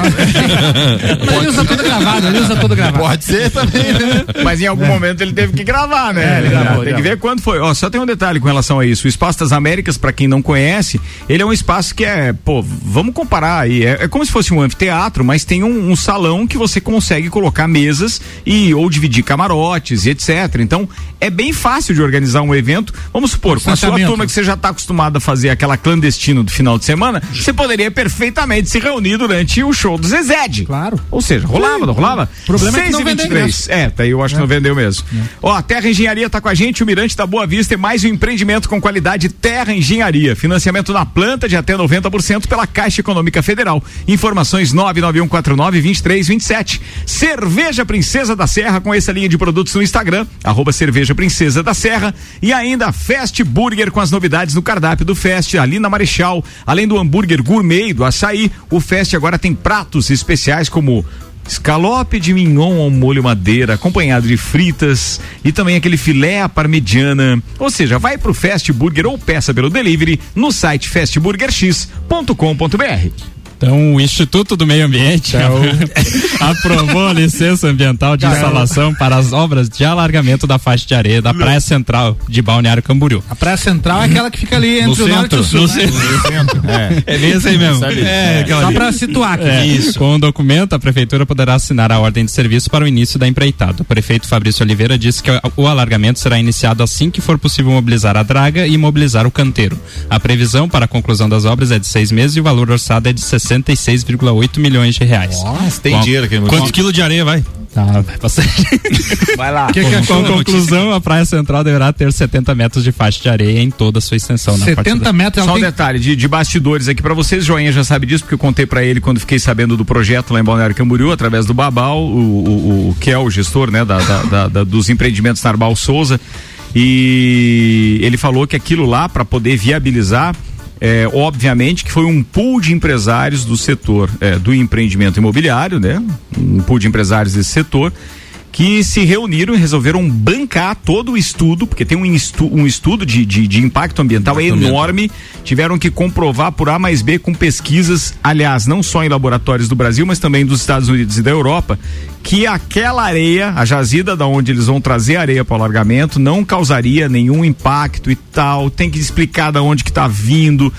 C: Mas ele usa tudo gravado, ele usa tudo gravado.
E: Pode ser também, né?
A: Mas em algum momento ele teve que gravar, né?
C: É, ele gravou,
A: tem que ver quando foi. Ó, só tem um detalhe com relação a isso. O Espaço das Américas, pra quem não conhece, ele é um espaço que é, pô, vamos comparar aí. É, é como se fosse um anfiteatro, mas tem um, um salão que você consegue colocar mesas e ou dividir camarotes e etc. Então, é bem fácil de organizar um evento. Vamos supor, com a sua turma que você já está acostumado a fazer aquela clandestina do final de semana, você poderia perfeitamente se reunir durante o show do Zezed.
C: Claro.
A: Ou seja, rolava, não rolava?
C: O problema é que não
A: 6 e
C: vendeu
A: 23. É, daí eu acho que não vendeu mesmo. Ó, a Terra Engenharia tá com a gente, o Mirante da Boa Vista é mais um empreendimento com qualidade Terra Engenharia. Financiamento na planta de até 90% pela Caixa Econômica Federal. Informações 991492327. Cerveja Princesa da Serra com essa linha de produtos no Instagram, arroba Cerveja Princesa da Serra. E ainda Fast Burger com as novidades no cardápio do Fest, ali na Marechal. Além do hambúrguer gourmet do açaí, o Fest agora tem pratos especiais como Escalope de mignon ao molho madeira, acompanhado de fritas e também aquele filé à parmegiana. Ou seja, vai pro Fast Burger ou peça pelo delivery no site fastburgerx.com.br.
B: Então, o Instituto do Meio Ambiente aprovou a licença ambiental de instalação para as obras de alargamento da faixa de areia da Praia Central de Balneário Camboriú.
C: A Praia Central é aquela que fica ali entre o norte e o sul.
B: No
C: né?
B: centro. É bem isso aí mesmo. É, aquela
C: Só pra situar aqui.
B: É, isso. Com o documento, a prefeitura poderá assinar a ordem de serviço para o início da empreitada. O prefeito Fabrício Oliveira disse que o alargamento será iniciado assim que for possível mobilizar a draga e imobilizar o canteiro. A previsão para a conclusão das obras é de seis meses e o valor orçado é de 66,8 milhões de reais.
E: Nossa, tem
B: Com a-
E: dinheiro aqui no
D: Quantos quilos de areia vai?
B: Tá, vai passar.
A: Vai lá.
C: Que que
B: Com
C: achou?
B: a conclusão, a Praia Central deverá ter 70 metros de faixa de areia em toda a sua extensão. na parte
C: 70
B: da-
C: metros.
A: Só
C: Ela
A: um
C: tem...
A: detalhe de, de bastidores aqui pra vocês, Joinha já sabe disso, porque eu contei pra ele quando fiquei sabendo do projeto lá em Balneário Camboriú, através do Babal, o, o, o que é o gestor, né, da, da- da- da- dos empreendimentos Narbal Souza, e ele falou que aquilo lá, para poder viabilizar, é, obviamente que foi um pool de empresários do setor é, do empreendimento imobiliário, né, um pool de empresários desse setor, que se reuniram e resolveram bancar todo o estudo, porque tem um, estu, um estudo de, de, de impacto ambiental impacto enorme. Ambiental. Tiveram que comprovar por A mais B com pesquisas, aliás, não só em laboratórios do Brasil, mas também dos Estados Unidos e da Europa, que aquela areia, a jazida da onde eles vão trazer areia para o alargamento, não causaria nenhum impacto e tal. Tem que explicar da onde que está vindo.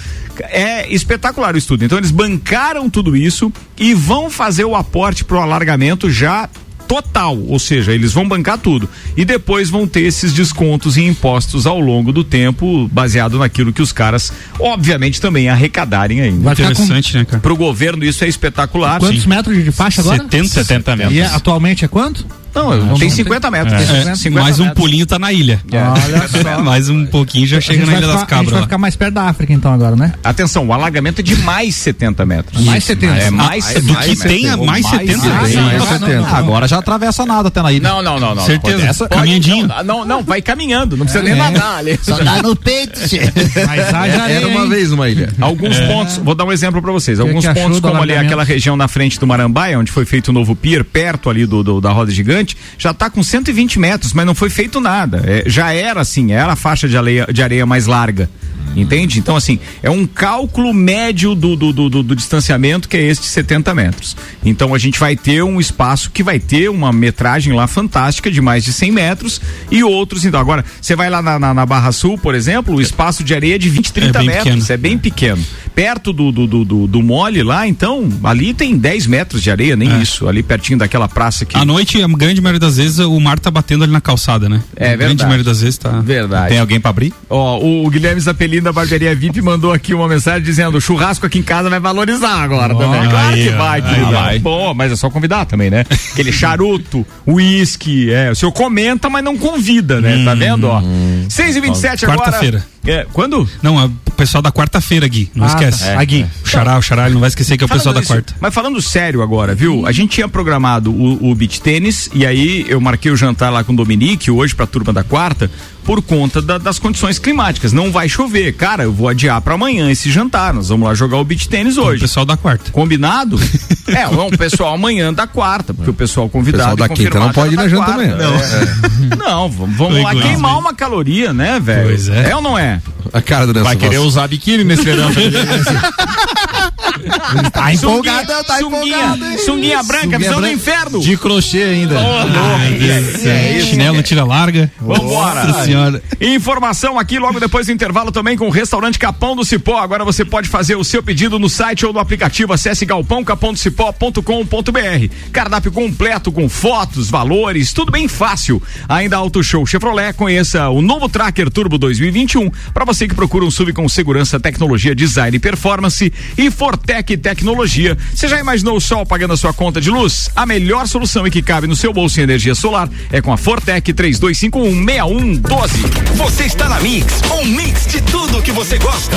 A: É espetacular o estudo. Então eles bancaram tudo isso e vão fazer o aporte para o alargamento já total, ou seja, eles vão bancar tudo e depois vão ter esses descontos e impostos ao longo do tempo, baseado naquilo que os caras, obviamente, também arrecadarem ainda.
C: Vai Interessante,
A: com... né, cara? Pro governo isso é espetacular.
C: Quantos Sim. metros de faixa agora?
B: 70, 70 metros.
C: E é, atualmente é quanto?
A: Não, não tem 50 metros.
D: É, 50 mais um pulinho tá na ilha.
C: É. Olha só.
D: mais um pouquinho já chega na Ilha
C: ficar,
D: das Cabras. A gente
C: vai ficar mais perto da África então agora, né?
A: Atenção, o alagamento é de mais 70 metros.
C: Mais 70.
A: É mais,
D: ah, do que tem mais 70.
E: Mais 70. Agora já atravessa nada até na ilha.
A: Não, não, não, não.
D: Certeza.
A: Essa, caminhandinho. Não, não, vai caminhando, não precisa nem nadar ali.
C: Só dá no peito,
F: Mas Era uma vez uma ilha.
A: Alguns pontos, vou dar um exemplo para vocês. Alguns pontos como ali aquela região na frente do Marambaia, onde foi feito o novo pier, perto ali do da roda gigante, já tá com 120 metros, mas não foi feito nada. É, já era assim, era a faixa de de areia mais larga. Entende? Então, assim, é um cálculo médio do, do, do, do, distanciamento que é este 70 metros. Então, a gente vai ter um espaço que vai ter uma metragem lá fantástica de mais de 100 metros e outros. Então, agora, você vai lá na, na, na, Barra Sul, por exemplo, o espaço de areia é de 20, 30 é metros. Pequeno. É bem pequeno. Perto do, do, do, do, do mole lá, então, ali tem 10 metros de areia, nem é. isso. Ali pertinho daquela praça aqui.
D: À noite, a grande maioria das vezes, o mar tá batendo ali na calçada, né?
A: É a verdade.
D: grande maioria das vezes tá.
A: Verdade.
E: Tem alguém para abrir?
A: Ó, o Guilherme Zapelino da Barbearia VIP mandou aqui uma mensagem dizendo: churrasco aqui em casa vai valorizar agora oh, também. Claro aí, que vai, aí, vai. Bom, mas é só convidar também, né? Aquele charuto, uísque, é. O senhor comenta, mas não convida, né? Hum, tá vendo, ó? 6 e 27 agora.
D: Quarta-feira.
A: É, quando?
D: Não, é o pessoal da quarta-feira, Gui. Não ah, esquece.
A: É, a Gui.
D: É. O Xará, o Xará, ele não vai esquecer que é o pessoal da isso, quarta.
A: Mas falando sério agora, viu? A gente tinha programado o, o beach tênis e aí eu marquei o jantar lá com o Dominique hoje pra turma da quarta por conta da, das condições climáticas. Não vai chover. Cara, eu vou adiar para amanhã esse jantar. Nós vamos lá jogar o beach tênis hoje.
D: O pessoal da quarta.
A: Combinado? é, o pessoal amanhã da quarta, porque o pessoal convidado.
F: O pessoal da quinta não pode ir na janta amanhã.
A: Não, é. não vamos, vamos lá queimar uma caloria, né, velho? Pois é. É ou não é?
F: A cara do
A: Vai querer usar biquíni nesse verão.
C: tá empolgado, tá empolgado.
A: Sunguinha branca, visão do inferno.
E: De crochê ainda. Oh,
D: Ai, é, é, chinelo tira larga.
A: Vambora. senhora. Informação aqui logo depois do intervalo também com o restaurante Capão do Cipó. Agora você pode fazer o seu pedido no site ou no aplicativo. Acesse galpãocapondocipó.com.br. Cardápio completo com fotos, valores, tudo bem fácil. Ainda Auto Show Chevrolet, conheça o novo Tracker Turbo 2021 para você que procura um SUV com segurança, tecnologia, design e performance e Fortec Tecnologia. Você já imaginou o sol pagando a sua conta de luz? A melhor solução e que cabe no seu bolso em energia solar é com a Fortec 3251 6112.
G: Você está na Mix, um mix de tudo que você gosta.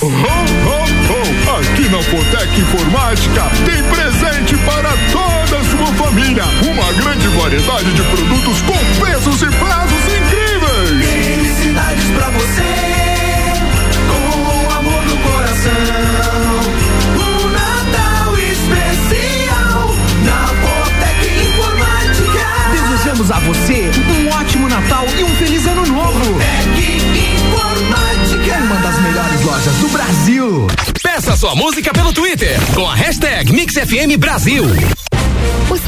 H: Oh, oh, oh. Aqui na Fortec Informática tem presente para toda a sua família. Uma grande variedade de produtos com preços e prazos incríveis.
I: Felicidades pra você, com amor no coração. Um Natal especial na Fortec Informática.
J: Desejamos a você
G: sua música pelo Twitter com a hashtag MixFM Brasil.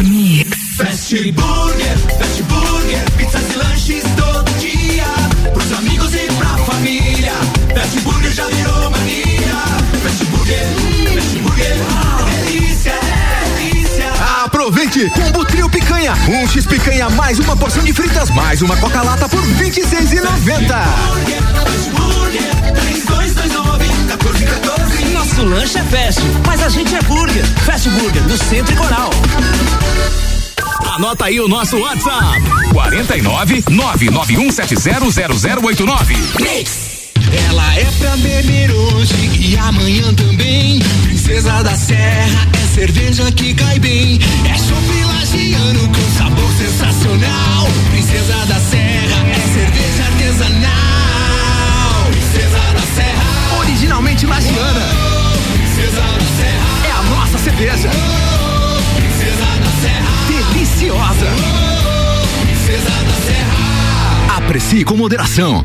I: Fast Burger, Fast Burger, pizzas e lanches todo dia. Pros amigos e pra família. Fast Burger já virou mania. Fast Burger, Fast Burger, delícia, delícia.
J: Aproveite! Combo Trio Picanha. Um X picanha mais uma porção de fritas mais uma Coca-Lata por R$ 26,90.
I: Fast Burger, 3229, 1414.
K: Nosso lanche é fast, mas a gente é burger. Fast Burger, no Centro e Coral.
L: Anota aí o nosso WhatsApp: 49 991700089.
I: Ela é pra beber hoje e amanhã também. Princesa da Serra é cerveja que cai bem. É chopp lagiano com sabor sensacional. Princesa da Serra é cerveja artesanal. Princesa da Serra.
J: Originalmente lagiana. Aprecie com moderação.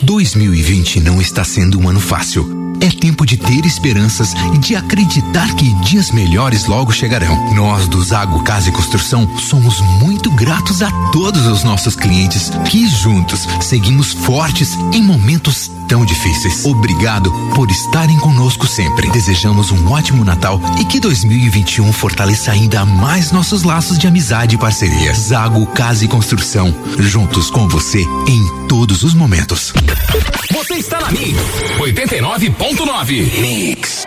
J: 2020 não está sendo um ano fácil. É tempo de ter esperanças e de acreditar que dias melhores logo chegarão. Nós do Zago Casa e Construção somos muito gratos a todos os nossos clientes que juntos seguimos fortes em momentos tão difíceis. Obrigado por estarem conosco sempre. Desejamos um ótimo Natal e que 2021 fortaleça ainda mais nossos laços de amizade e parceria. Zago Casa e Construção, juntos com você em todos os momentos.
L: Você está na Mix 89.9. Mix.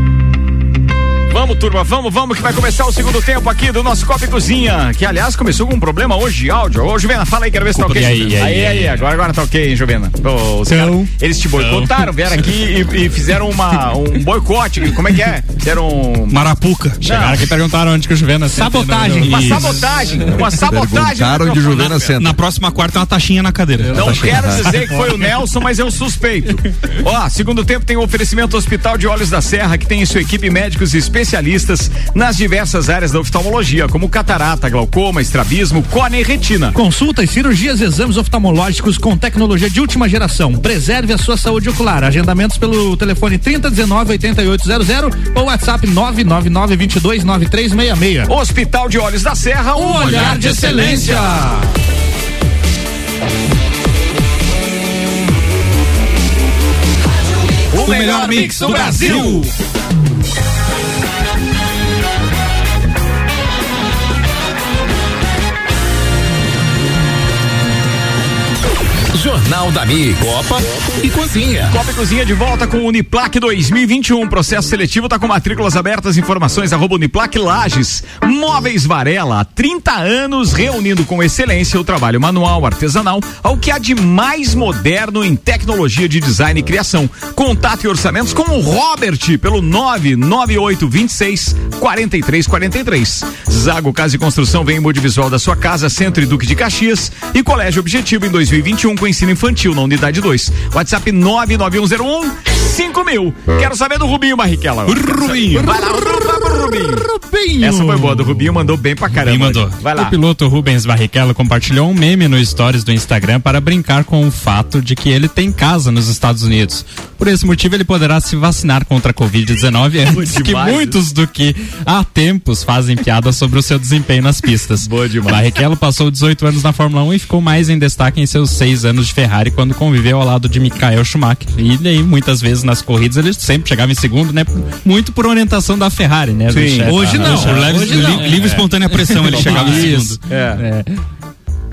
A: Vamos, turma, vamos, vamos, que vai começar o segundo tempo aqui do nosso Copa e Cozinha. Que, aliás, começou com um problema hoje de áudio. Ô, Juvena, fala aí, quero ver se tá ok.
B: Aí, aí,
A: aí,
B: aí,
A: aí, agora, agora tá ok, hein, Juvena? Ô, caras, eles te boicotaram, vieram aqui e, e fizeram uma, um boicote. Como é que é? Fizeram um.
D: Marapuca.
B: Chegaram aqui e perguntaram onde que o Juvena senta.
C: Sabotagem.
A: Uma
D: Isso.
A: sabotagem, uma sabotagem.
F: Perguntaram onde
A: microfone.
F: Juvena senta.
D: Na próxima quarta, uma taxinha na cadeira.
A: Não quero dizer que foi o Nelson, mas eu suspeito. Ó, segundo tempo tem o oferecimento Hospital de Olhos da Serra, que tem em sua equipe médicos e especialistas nas diversas áreas da oftalmologia, como catarata, glaucoma, estrabismo, córnea e retina.
C: Consultas, cirurgias e exames oftalmológicos com tecnologia de última geração. Preserve a sua saúde ocular. Agendamentos pelo telefone 3019 8800 ou WhatsApp 999 22 9366.
A: Hospital de Olhos da Serra, um,
C: Um olhar de excelência.
A: O melhor mix do Brasil.
L: Jornal da Mix. Copa e Cozinha.
A: Copa e Cozinha de volta com Uniplac 2021. Processo seletivo está com matrículas abertas. Informações arroba Uniplac Lages. Móveis Varela, há 30 anos reunindo com excelência o trabalho manual, artesanal, ao que há de mais moderno em tecnologia de design e criação. Contato e orçamentos com o Robert pelo 99826 4343. Zago Casa e Construção vem em Visual da sua casa, Centro e Duque de Caxias e Colégio Objetivo em 2021 com ensino infantil na unidade 2. WhatsApp 99101 5000. Quero saber do Rubinho Barrichello.
D: Rubinho.
A: Vai lá, Ru- vai pro Rubinho.
C: Rubinho.
A: Essa foi boa, do Rubinho mandou bem pra caramba.
D: Rubinho mandou.
A: Vai
B: O
A: lá.
B: piloto Rubens Barrichello compartilhou um meme no stories do Instagram para brincar com o fato de que ele tem casa nos Estados Unidos. Por esse motivo, ele poderá se vacinar contra a Covid-19 antes que muitos do que há tempos fazem piada sobre o seu desempenho nas pistas.
A: Boa demais.
B: Barrichello passou 18 anos na Fórmula 1 e ficou mais em destaque em seus seis anos de Ferrari quando conviveu ao lado de Michael Schumacher. E daí, muitas vezes nas corridas, ele sempre chegava em segundo, né? Muito por orientação da Ferrari, né? Do
A: Sim.
B: chefe.
C: Hoje não. Hoje não.
D: li- livre e espontânea pressão, ele chegava
B: Isso.
D: segundo.
A: É.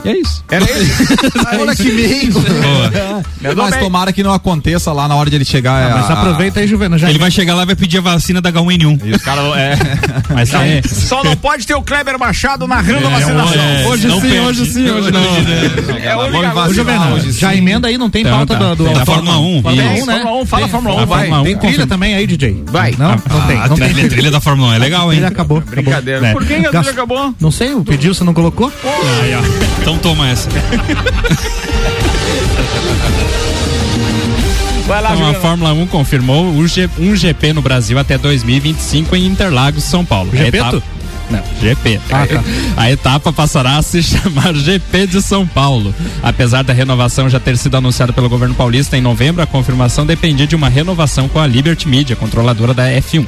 B: E é isso.
A: Era isso.
E: Olha que meio.
D: Boa.
E: Mas
A: bem.
E: tomara que não aconteça lá na hora de ele chegar.
C: Mas
E: a-
C: aproveita aí, Juvena. Já
D: Ele vai chegar lá e vai pedir a vacina da H1N1.
E: E os caras. É.
B: Mas
A: Não,
B: é.
A: Só não pode ter o Kleber Machado narrando a vacinação.
D: é,
B: Hoje
D: não
B: sim,
D: perde.
B: hoje sim, hoje não.
A: É a
E: Vamos
A: única
E: vacinar
C: Ô, Juvena,
E: hoje,
C: já emenda aí, não tem
B: Então,
C: pauta
B: tá.
C: do, do
D: Tem da Fórmula 1.
C: Fórmula
A: Tem,
C: 1, né?
A: Fórmula 1, fala Fórmula 1,
C: tem-
A: vai.
C: Tem trilha também aí, DJ?
A: Vai.
C: Não, não tem. Não
D: A
C: tem
D: trilha, trilha da Fórmula 1 é legal, hein?
C: Trilha acabou.
A: Brincadeira.
C: É.
A: Por que a
C: Gas-
A: trilha acabou?
C: Não sei, o pediu, você não colocou?
D: Então toma essa.
A: Vai lá,
B: Então, a. Fórmula 1 confirmou G- um GP no Brasil até 2025 em Interlagos, São Paulo. Etapa- Não, GP.
C: Ah, tá.
B: A etapa passará a se chamar GP de São Paulo. Apesar da renovação já ter sido anunciada pelo governo paulista em novembro, a confirmação dependia de uma renovação com a Liberty Media, controladora da F1.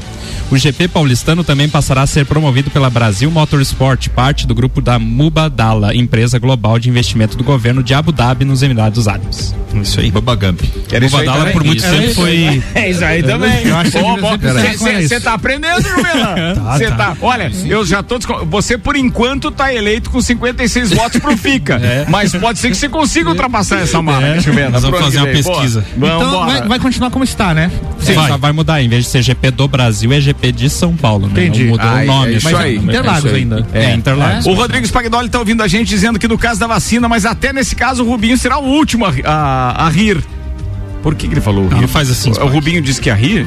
B: O GP paulistano também passará a ser promovido pela Brasil Motorsport, parte do grupo da Mubadala, empresa global de investimento do governo de Abu Dhabi nos Emirados Árabes.
D: Isso aí.
A: Aí
D: Mubadala por muito tempo foi.
A: É isso aí também. Você tá aprendendo, Juvena? Você tá, Olha, eu já desco- Você, por enquanto, tá eleito com 56 votos pro FICA. Mas pode ser que você consiga ultrapassar essa marca, Juvena.
D: Nós vamos fazer uma
A: vem. Boa.
D: pesquisa.
A: Vamos
C: Então vai, vai continuar como está, né?
B: Sim,
D: Vai.
B: só vai mudar. Em vez de ser GP do Brasil, é GP de São Paulo. Né?
C: Entendi.
B: Não mudou
A: Ah,
B: o nome.
A: é isso
B: mas
A: aí.
C: Interlagos
A: É aí.
C: ainda.
B: É, Interlagos.
A: O Rodrigo Spagnoli tá ouvindo a gente dizendo que no caso da vacina, mas até nesse caso o Rubinho será o último a, a- a rir. Por que, que ele falou
D: Não,
A: rir?
D: não faz assim,
A: O
D: Spag.
A: Rubinho disse que ia rir?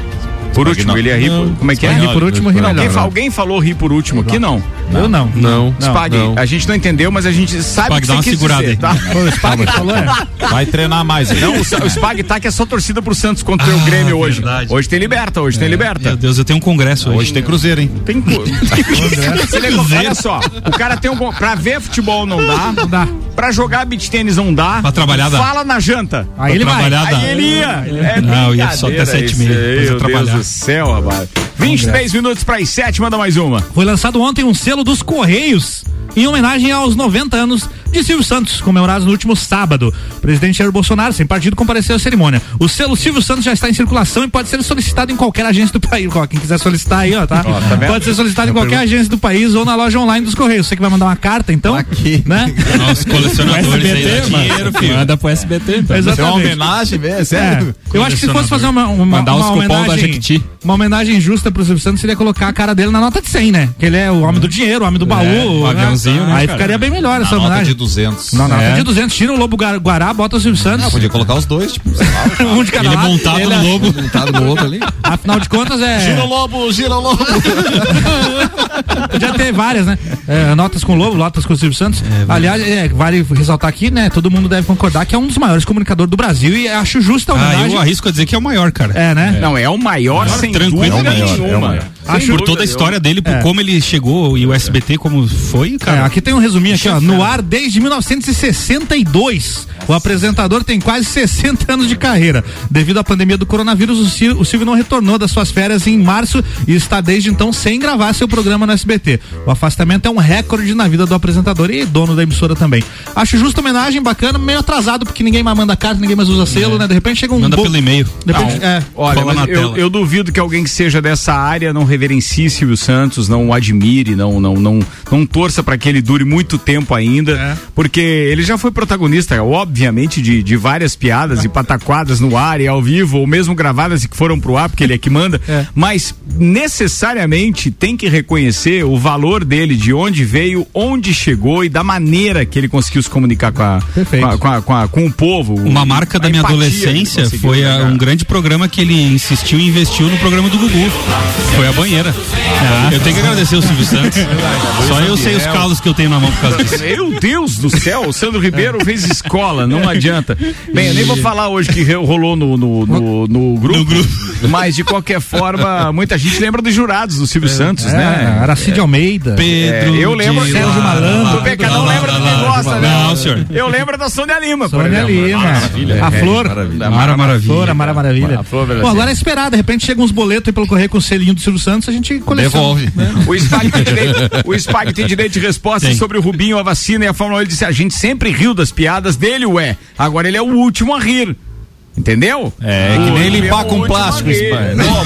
A: Por último, ele ia rir. por- como é que é?
C: Rir por último, rir
A: Não,
C: melhor.
A: fa- alguém falou rir por último aqui, não.
C: Eu não.
F: Não.
A: Spag,
F: não.
A: a gente não entendeu, mas a gente sabe
D: Spag,
A: o que
D: dá
A: você
D: uma
A: quis
D: segurada
A: dizer,
D: aí.
A: tá?
C: O Spag falou, é.
E: Vai treinar mais aí.
A: Não, o, Spag tá que é só torcida pro Santos contra o Grêmio hoje.
D: verdade.
A: Hoje tem liberta, hoje tem liberta.
D: Meu Deus, eu tenho um congresso hoje.
E: Hoje tem Cruzeiro, hein?
A: Tem co- Você lê- Olha só, o cara tem um. Pra ver futebol não dá.
C: Não dá.
A: Pra jogar beach tênis não dá.
D: Pra trabalhar dá.
A: Fala na janta.
C: Aí ele vai.
D: trabalhar dá.
A: Aí ele ia. É
D: Não, ia só até sete e meia, depois eu.
A: Do céu, rapaz. 23 minutos para as 7, manda mais uma.
C: Foi lançado ontem um selo dos Correios em homenagem aos 90 anos de Silvio Santos, comemorados no último sábado. O presidente Jair Bolsonaro, sem partido, compareceu à cerimônia. O selo Silvio Santos já está em circulação e pode ser solicitado em qualquer agência do país. Quem quiser solicitar aí, ó, tá?
A: Ó, tá
C: pode ser solicitado em qualquer agência do país ou na loja online dos Correios. Você que vai mandar uma carta, então,
E: Aqui.
C: né?
D: Nossos colecionadores aí dá dinheiro, filho.
B: Manda pro SBT, então.
E: Isso é uma
C: Exatamente.
E: homenagem, velho,
C: É,
E: sério.
C: eu acho que se fosse fazer uma, uma,
B: Mandar
C: uma
B: os cupom da
C: homenagem, Uma homenagem justa pro Silvio Santos seria colocar a cara dele na nota de 100, né? Que ele é o homem do dinheiro, o homem do baú.
B: o
C: né?
B: aviãozinho, né,
C: Aí
B: cara?
C: ficaria bem melhor essa
E: Na nota
C: homenagem.
E: de 200.
C: Na nota
B: É.
C: de 200, tira o Lobo Guará, bota o Silvio Santos.
E: Podia colocar os dois, tipo, sei lá.
C: um de cada
D: Ele é
C: lado.
D: montado
C: Ele
D: no lobo.
F: Montado no outro ali.
C: Afinal de contas, é.
E: Gira o lobo, gira o lobo.
C: Podia ter várias, né? É, notas com o Lobo, notas com o Silvio Santos. Aliás, é, vale ressaltar aqui, né? Todo mundo deve concordar que é um dos maiores comunicadores do Brasil e acho justa a
D: Ah,
C: homenagem.
D: eu arrisco a dizer que é o maior, cara.
C: É, né?
A: Não, é o maior, sem
D: tranquilo.
A: dúvida
D: É o maior,
A: nenhuma.
E: é o maior.
C: Acho-
D: Por toda a história dele, por
C: É.
D: como ele chegou e o SBT como foi,
C: É,
D: cara.
C: aqui tem um resuminho aqui, ó. No ar desde 1962. O apresentador tem quase 60 anos de carreira. Devido à pandemia do coronavírus, o Sil- o Silvio não retornou das suas férias em março e está desde então sem gravar seu programa no SBT. O afastamento é um recorde na vida do apresentador e dono da emissora também. Acho justa homenagem, bacana, meio atrasado, porque ninguém mais manda carta, ninguém mais usa selo, né? De repente chega um.
D: Manda
C: bo-
D: pelo e-mail.
C: De repente, é.
A: Olha, eu,
D: tela.
A: eu duvido que alguém que seja dessa área não reverencie Silvio Santos, não o admire, não não não, não torça para que ele dure muito tempo ainda,
C: É.
A: porque ele já foi protagonista, obviamente, de, de várias piadas e pataquadas no ar e ao vivo, ou mesmo gravadas e que foram pro ar, porque ele é que manda,
C: É.
A: mas necessariamente tem que reconhecer o valor dele, de onde veio, onde chegou e da maneira que ele conseguiu se comunicar com, a, com, a- com, a- com a- com o povo.
D: Uma marca da minha adolescência foi um grande programa que ele insistiu e investiu no programa do Gugu. Foi a banheira. Eu tenho que agradecer o Silvio Santos. Só eu sei os calos que eu tenho na mão por causa disso.
A: Meu Deus do céu, o Sandro Ribeiro fez escola, não adianta. Bem, eu nem vou falar hoje que rolou no, no, no, no grupo, mas de qualquer forma, muita gente lembra dos jurados do Silvio Santos,
C: É,
A: né?
C: Aracide Almeida.
D: Pedro.
A: É, eu lembro.
C: Sérgio Malandro.
A: O Pecadão não lembra do que gosta, né?
D: Não, senhor.
A: Eu lembro da Sônia Lima,
C: Sônia. Lima.
A: Maravilha.
C: A Flor.
A: Maravilha.
D: Mara Maravilha.
C: Flor, a Mara Maravilha.
A: A Flor,
C: Bom, agora é esperar, de repente chega uns boletos aí pelo correio com o selinho do Silvio Santos, a gente coleciona.
E: Devolve.
A: O Spag tem direito, o Spag tem direito de resposta
D: Tem.
A: sobre o Rubinho, a vacina e a Fórmula 1. Ele disse: a gente sempre riu das piadas dele, ué. Agora ele é o último a rir. Entendeu?
E: É, que nem limpar com plástico banho. Não,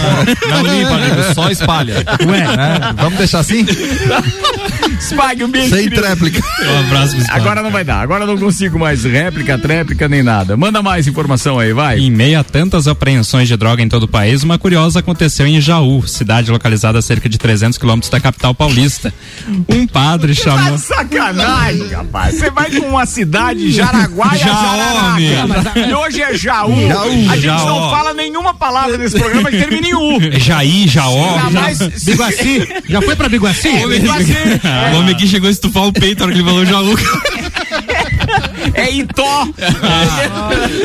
E: não limpa, nego, só espalha.
C: Ué,
E: É, vamos deixar assim?
A: Spag, um beijo.
F: Sem
A: querido.
F: tréplica.
D: Um abraço pro Spag.
A: Agora não vai dar, agora não consigo mais réplica, tréplica nem nada. Manda mais informação aí, vai.
B: Em meio a tantas apreensões de droga em todo o país, uma curiosa aconteceu em Jaú, cidade localizada a cerca de 300 quilômetros da capital paulista. Um padre
A: Tá
B: chamou.
A: sacanagem, rapaz. Você vai com uma cidade, Jaraguá e
D: Jaú,
A: Jararaca. E hoje é Jaú.
D: Jaú,
A: a gente
D: Jaú.
A: não fala nenhuma palavra nesse programa que termina em U.
D: É Jaí, Jaó.
A: Ainda mais se-
C: Biguaci. Já foi pra Biguaci?
A: Biguaci.
D: O homem aqui chegou a estufar o peito na hora que ele falou Jaú.
A: É Itó.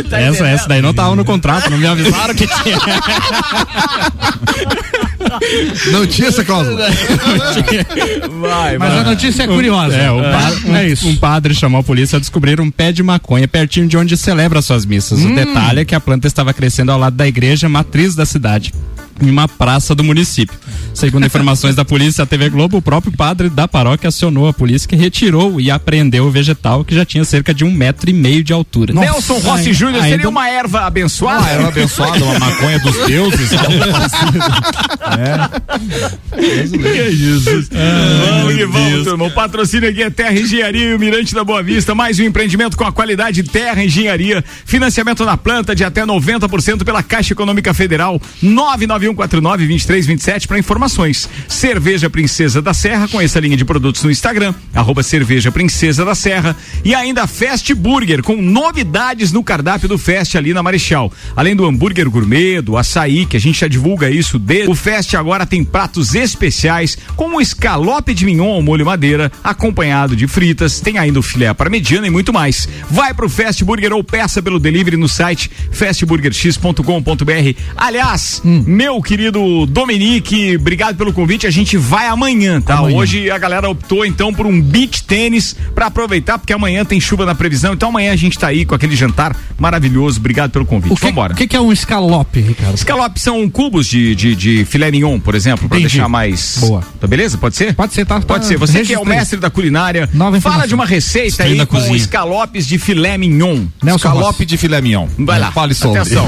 A: Tá
B: Essa, essa daí não tava no contrato, não me avisaram que tinha.
F: Não tinha essa cláusula.
A: Vai,
C: Mas
A: vai.
C: a notícia é curiosa.
B: É, o pa- um,
C: é isso.
B: um padre chamou a polícia a descobrir um pé de maconha pertinho de onde celebra suas missas.
C: Hum.
B: O detalhe é que a planta estava crescendo ao lado da igreja matriz da cidade. Em uma praça do município. Segundo informações da polícia, a TV Globo, o próprio padre da paróquia acionou a polícia que retirou e apreendeu o vegetal que já tinha cerca de um metro e meio de altura.
A: Nelson Rossi
B: Ai,
A: Júnior
B: ainda-
A: seria uma erva abençoada?
E: Ah, era abençoada, uma maconha dos deuses. parecido.
A: Jesus. vamos que vamos, turma. O patrocínio aqui é Terra Engenharia e o Mirante da Boa Vista. Mais um empreendimento com a qualidade Terra Engenharia. Financiamento na planta de até 90% pela Caixa Econômica Federal. 991492327 para informações. Cerveja Princesa da Serra. Conheça a linha de produtos no Instagram, arroba Cerveja Princesa da Serra. E ainda Fast Burger, com novidades no cardápio do Fest ali na Marechal. Além do hambúrguer gourmet, do açaí, que a gente já divulga isso desde. O Fest agora tem pratos especiais, como o escalope de mignon ao molho madeira, acompanhado de fritas, tem ainda o filé para mediana e muito mais. Vai pro Fast Burger ou peça pelo delivery no site fastburgerx.com.br. Aliás, meu querido Dominique, obrigado pelo convite. A gente vai amanhã, tá?
C: Amanhã.
A: Hoje a galera optou então por um beach tênis para aproveitar, porque amanhã tem chuva na previsão. Então amanhã a gente tá aí com aquele jantar maravilhoso. Obrigado pelo convite.
C: O que,
A: Vambora.
C: o que que é um escalope, Ricardo?
A: Escalope são cubos de, de, de filé mignon, por exemplo, pra
C: Entendi.
A: deixar mais.
C: Boa.
A: Tá beleza? Pode ser?
C: Pode ser, tá?
A: Pode
C: tá-
A: ser. Você que é o
C: registrei.
A: mestre da culinária,
C: Nova
A: fala de uma receita
D: Estranho
A: aí
D: da
A: com
D: cozinha.
A: escalopes de filé mignon.
C: Nelson
E: Escalope
C: Rossi.
E: de filé mignon.
A: Vai lá.
E: Fale sobre.
A: Atenção.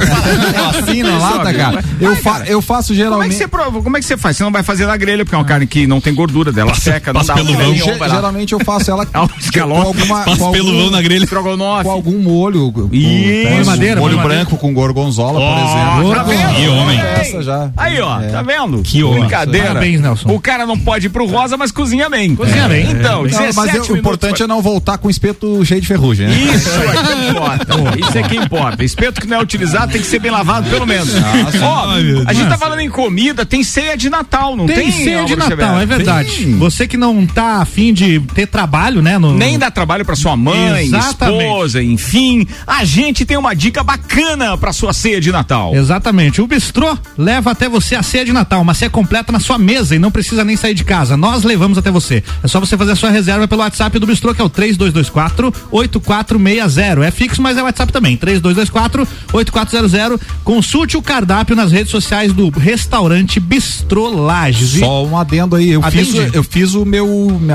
E: assim na lata,
A: Sobe.
E: cara. Eu, fa eu faço
A: Como é, que
E: geralmente.
A: você prova? Como é que você faz? Você não vai fazer na grelha, porque é uma carne que não tem gordura dela, seca, não
D: passa
A: dá um
D: pelo vão.
E: Ge- geralmente eu faço ela
A: o
E: com alguma,
D: Passa
E: com
D: pelo
E: algum-
D: vão na grelha.
E: Com algum molho. com-
A: Isso.
E: com
C: madeira,
E: molho
C: molho
E: branco com gorgonzola,
A: Ó,
E: por exemplo.
A: tá vendo?
D: Que homem.
E: Essa já.
A: Aí, ó, tá vendo?
D: Que homem.
A: Brincadeira.
C: Parabéns, Nelson.
A: O cara não pode ir pro rosa, mas cozinha bem.
C: Cozinha bem.
A: Então,
E: Não,
A: 17
E: mas eu- o importante
A: pra-
E: é não voltar com espeto cheio de ferrugem, né?
A: Isso é que importa. Isso é que importa. Espeto que não é utilizado tem que ser bem lavado, pelo menos. Ó, a gente tá falando em comida, tem ceia de Natal, não tem?
C: Tem ceia de Natal, é verdade. Você que não tá afim de ter trabalho, né? No,
A: Nem dá trabalho pra sua mãe,
C: Exatamente.
A: esposa, enfim. A gente tem uma dica bacana pra sua ceia de Natal.
C: Exatamente. O Bistrô leva até você a ceia de Natal, uma ceia completa na sua mesa e não precisa nem sair de casa. Nós levamos até você. É só você fazer a sua reserva pelo WhatsApp do Bistrô, que é o 3224-8460. É fixo, mas é WhatsApp também. 3224-8400. Consulte o cardápio nas redes sociais do restaurante Bistrô Lages.
E: Só um adendo aí. Eu
C: Atende.
E: fiz, eu fiz o meu,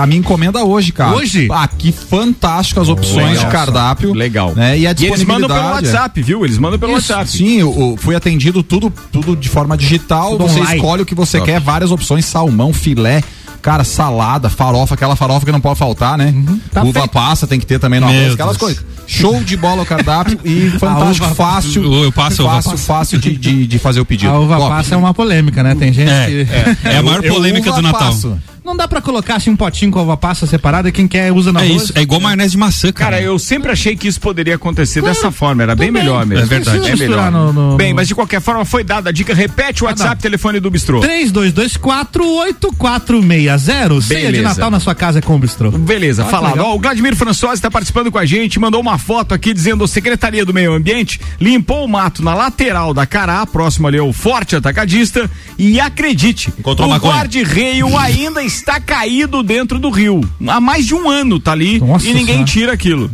E: a minha encomenda hoje, cara.
C: Hoje?
E: Ah, que fantásticas opções
A: Legal.
E: de cardápio.
A: Legal.
E: Né? E a
A: E eles mandam pelo
E: disponibilidade.
A: WhatsApp, viu? Eles mandam pelo
E: Isso,
A: WhatsApp.
E: Sim, eu, eu fui atendido tudo, tudo de forma digital.
C: Tudo
E: você
C: online.
E: escolhe o que você quer, várias opções: salmão, filé. Cara, salada, farofa, aquela farofa que não pode faltar, né?
C: tá
E: Uva
C: feito.
E: passa tem que ter também no
D: Meu
E: arroz, aquelas
D: Deus.
E: coisas. Show de bola o cardápio e fantástico,
C: uva-
E: fácil.
D: Eu- eu passo
E: fácil, fácil de, de, de fazer o pedido.
C: A uva
E: Top.
C: passa é uma polêmica, né? Tem gente
D: É,
C: que.
D: é a maior
E: Eu-
D: polêmica do Natal.
E: passo.
C: Não dá pra colocar assim um potinho com uva passa separada e quem quer usa na
D: É isso, é igual maionese de maçã, cara.
A: Cara, eu sempre achei que isso poderia acontecer dessa forma, era bem melhor mesmo.
D: É verdade.
A: É melhor.
C: no- no-
A: Bem, mas de qualquer forma foi dada a dica. Repete o WhatsApp, telefone do Bistrô.
C: 32248460. Ceia de
A: Beleza.
C: Natal na sua casa é com o Bistrô.
A: Beleza,
C: que
A: falado. Ó, o Vladimir Françosi está participando com a gente, mandou uma foto aqui dizendo: Secretaria do Meio Ambiente limpou o mato na lateral da Cará, próximo ali ao Forte Atacadista. E acredite,
E: Encontrou
A: o guarda-reio ainda está caído dentro do rio. Há mais de um ano tá ali
C: Nossa
A: e ninguém
C: Senhora.
A: tira aquilo.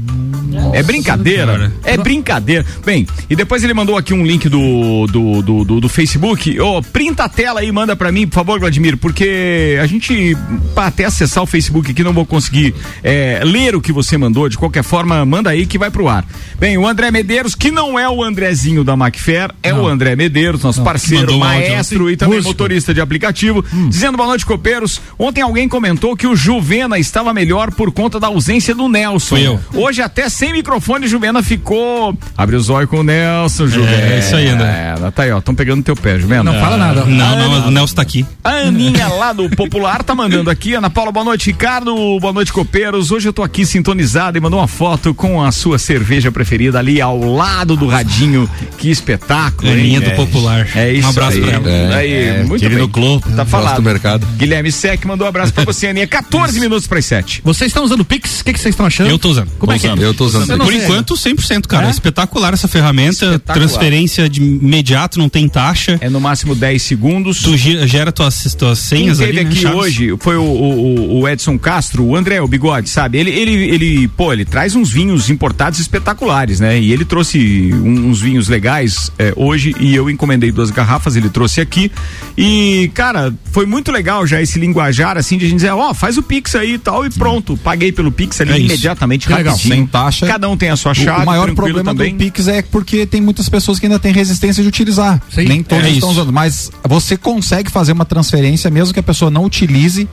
A: É brincadeira. É brincadeira. Bem, e depois ele mandou aqui um link do, do, do, do, do Facebook. Ô, printa a tela aí, manda pra mim, por favor, Vladimir, porque a gente, pra até acessar o Facebook aqui, não vou conseguir é, ler o que você mandou. De qualquer forma, manda aí que vai pro ar. Bem, o André Medeiros, que não é o Andrezinho da Macfair, é o André Medeiros, nosso parceiro,
D: Mandou um áudio
A: maestro e também motorista de aplicativo, dizendo boa noite, copeiros. Ontem alguém comentou que o Juvena estava melhor por conta da ausência do Nelson.
D: Fui eu.
A: Hoje, até sem microfone, Juvena ficou. Abre os olhos com o Nelson, Juvena.
D: É, isso aí, André.
A: É, tá aí, ó. Estão pegando teu pé, Juvena.
C: Não fala nada.
D: Não, não, o Nelson tá aqui.
A: A Aninha lá do Popular tá mandando aqui. Ana Paula, boa noite, Ricardo. Boa noite, copeiros. Hoje eu tô aqui sintonizado e mandou uma foto com a sua cerveja preferida ali ao lado do radinho. Que espetáculo, hein?
D: Aninha do
A: É.
D: Popular.
A: É isso
D: Um abraço
A: aí.
D: pra ela.
A: É, aí,
F: É,
A: muito bem.
F: no Globo.
A: Tá falado.
F: do mercado.
A: Guilherme Sec mandou um abraço pra você, Aninha. 14 minutos para as 7.
C: Vocês estão usando Pix? O que que vocês estão achando?
D: Eu tô usando.
C: Como é que é?
F: Eu tô
C: Eu não
D: Por
C: sei.
D: enquanto, 100%, cara.
C: É?
D: Espetacular essa ferramenta.
A: Espetacular.
D: Transferência de imediato, não tem taxa.
A: É no máximo 10 segundos.
D: Tu gera tuas, tuas
A: Quem
D: senhas
A: teve
D: ali, né,
A: aqui
D: chaves.
A: hoje foi o, o- o Edson Castro, o André, o Bigode, sabe? Ele, ele, ele, pô, ele traz uns vinhos importados espetaculares, né? E ele trouxe uns vinhos legais é, hoje e eu encomendei duas garrafas, ele trouxe aqui. E, cara, foi muito legal já esse linguajar, assim, de a gente dizer, ó, faz o Pix aí e tal, e pronto. Paguei pelo Pix ali
E: É isso.
A: imediatamente,
E: Que legal.
A: rapidinho.
E: Sem taxa.
A: Cada um tem a sua chave,
E: o maior problema
A: também.
E: do Pix é porque tem muitas pessoas que ainda têm resistência de utilizar.
C: Sim.
E: Nem todos
D: É
E: estão
D: isso.
E: usando. Mas você consegue fazer uma transferência, mesmo que a pessoa não utilize.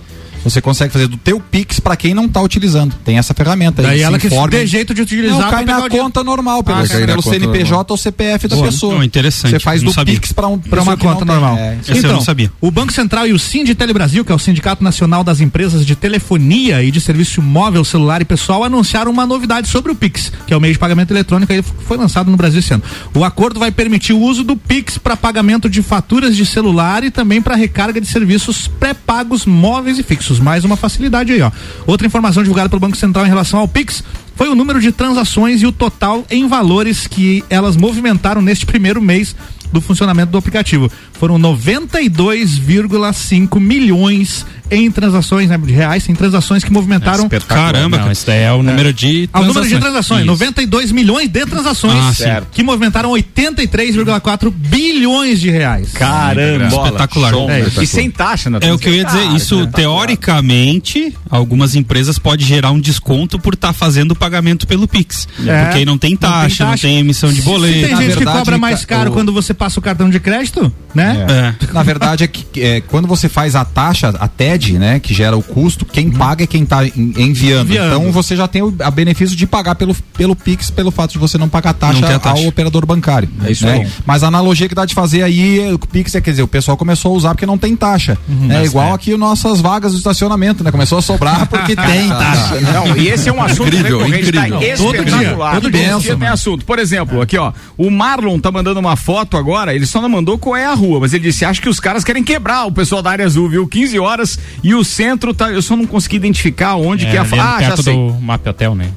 E: Você consegue fazer do teu Pix para quem não tá utilizando. Tem essa ferramenta aí.
C: Daí ela que
E: informe.
C: dê jeito de utilizar
E: Não, cai na conta normal, pelo,
C: Ah,
E: pelo CNPJ
F: normal.
E: ou CPF da
C: Boa.
E: pessoa.
D: Não, interessante.
E: Você faz
D: Não
E: do
D: sabia.
E: Pix para um,
C: uma
E: que não
C: conta normal.
E: É,
D: Esse eu não sabia.
C: O Banco Central e o Sind Telebrasil, que é o Sindicato Nacional das Empresas de Telefonia e de Serviço Móvel, Celular e Pessoal, anunciaram uma novidade sobre o Pix, que é o meio de pagamento eletrônico, ele foi lançado no Brasil esse ano. O acordo vai permitir o uso do Pix para pagamento de faturas de celular e também para recarga de serviços pré-pagos móveis e fixos. Mais uma facilidade aí, ó. Outra informação divulgada pelo Banco Central em relação ao Pix foi o número de transações e o total em valores que elas movimentaram neste primeiro mês do funcionamento do aplicativo. Foram 92,5 milhões em transações né, de reais, em transações que movimentaram.
D: Caramba,
B: Não,
D: cara.
B: isso daí é o número de
C: Ao número de transações,
B: Isso.
C: 92 milhões de transações
D: Ah.
A: Certo.
C: que movimentaram 83,4 bilhões de reais.
A: Caramba,
D: Espetacular.
A: show,
C: É
A: né? E sem taxa, né?
D: É o que eu ia dizer.
A: Cara,
D: Isso, teoricamente, algumas empresas podem gerar um desconto por estar fazendo o pagamento pelo Pix.
C: É.
D: Porque aí não tem taxa, não tem, emissão de
C: Se
D: boleto.
C: tem
E: Na
C: gente que
E: verdade,
C: cobra mais
E: ca-
C: caro
E: o-
C: quando você passa o cartão de crédito, né?
D: É.
E: Na verdade, é que é, quando você faz a taxa, a TED, né, que gera o custo, quem paga é quem está enviando.
C: Enviando.
E: Então você já tem o a benefício de pagar pelo, pelo Pix, pelo fato de você não pagar taxa,
D: Não a taxa.
E: ao operador bancário.
A: É isso
E: né?
A: aí.
E: Mas a analogia que dá de fazer aí, é, o Pix é, quer dizer, o pessoal começou a usar porque não tem taxa. É igual aqui nossas vagas do estacionamento, né? Começou a sobrar porque tem taxa. né?
A: Não, e esse é um assunto
F: Incrível,
A: recorrente,
F: incrível.
A: tá
C: Todo dia,
A: espetacular.
C: todo dia.
A: dia tem assunto. Por exemplo, aqui ó, o Marlon tá mandando uma foto agora, ele só não mandou qual é a rua, mas ele disse, acho que os caras querem quebrar o pessoal da área azul, viu? 15 horas e o centro tá, eu só não consegui identificar onde que é a. Ah, já
B: perto
A: sei.
B: do Map Hotel, né?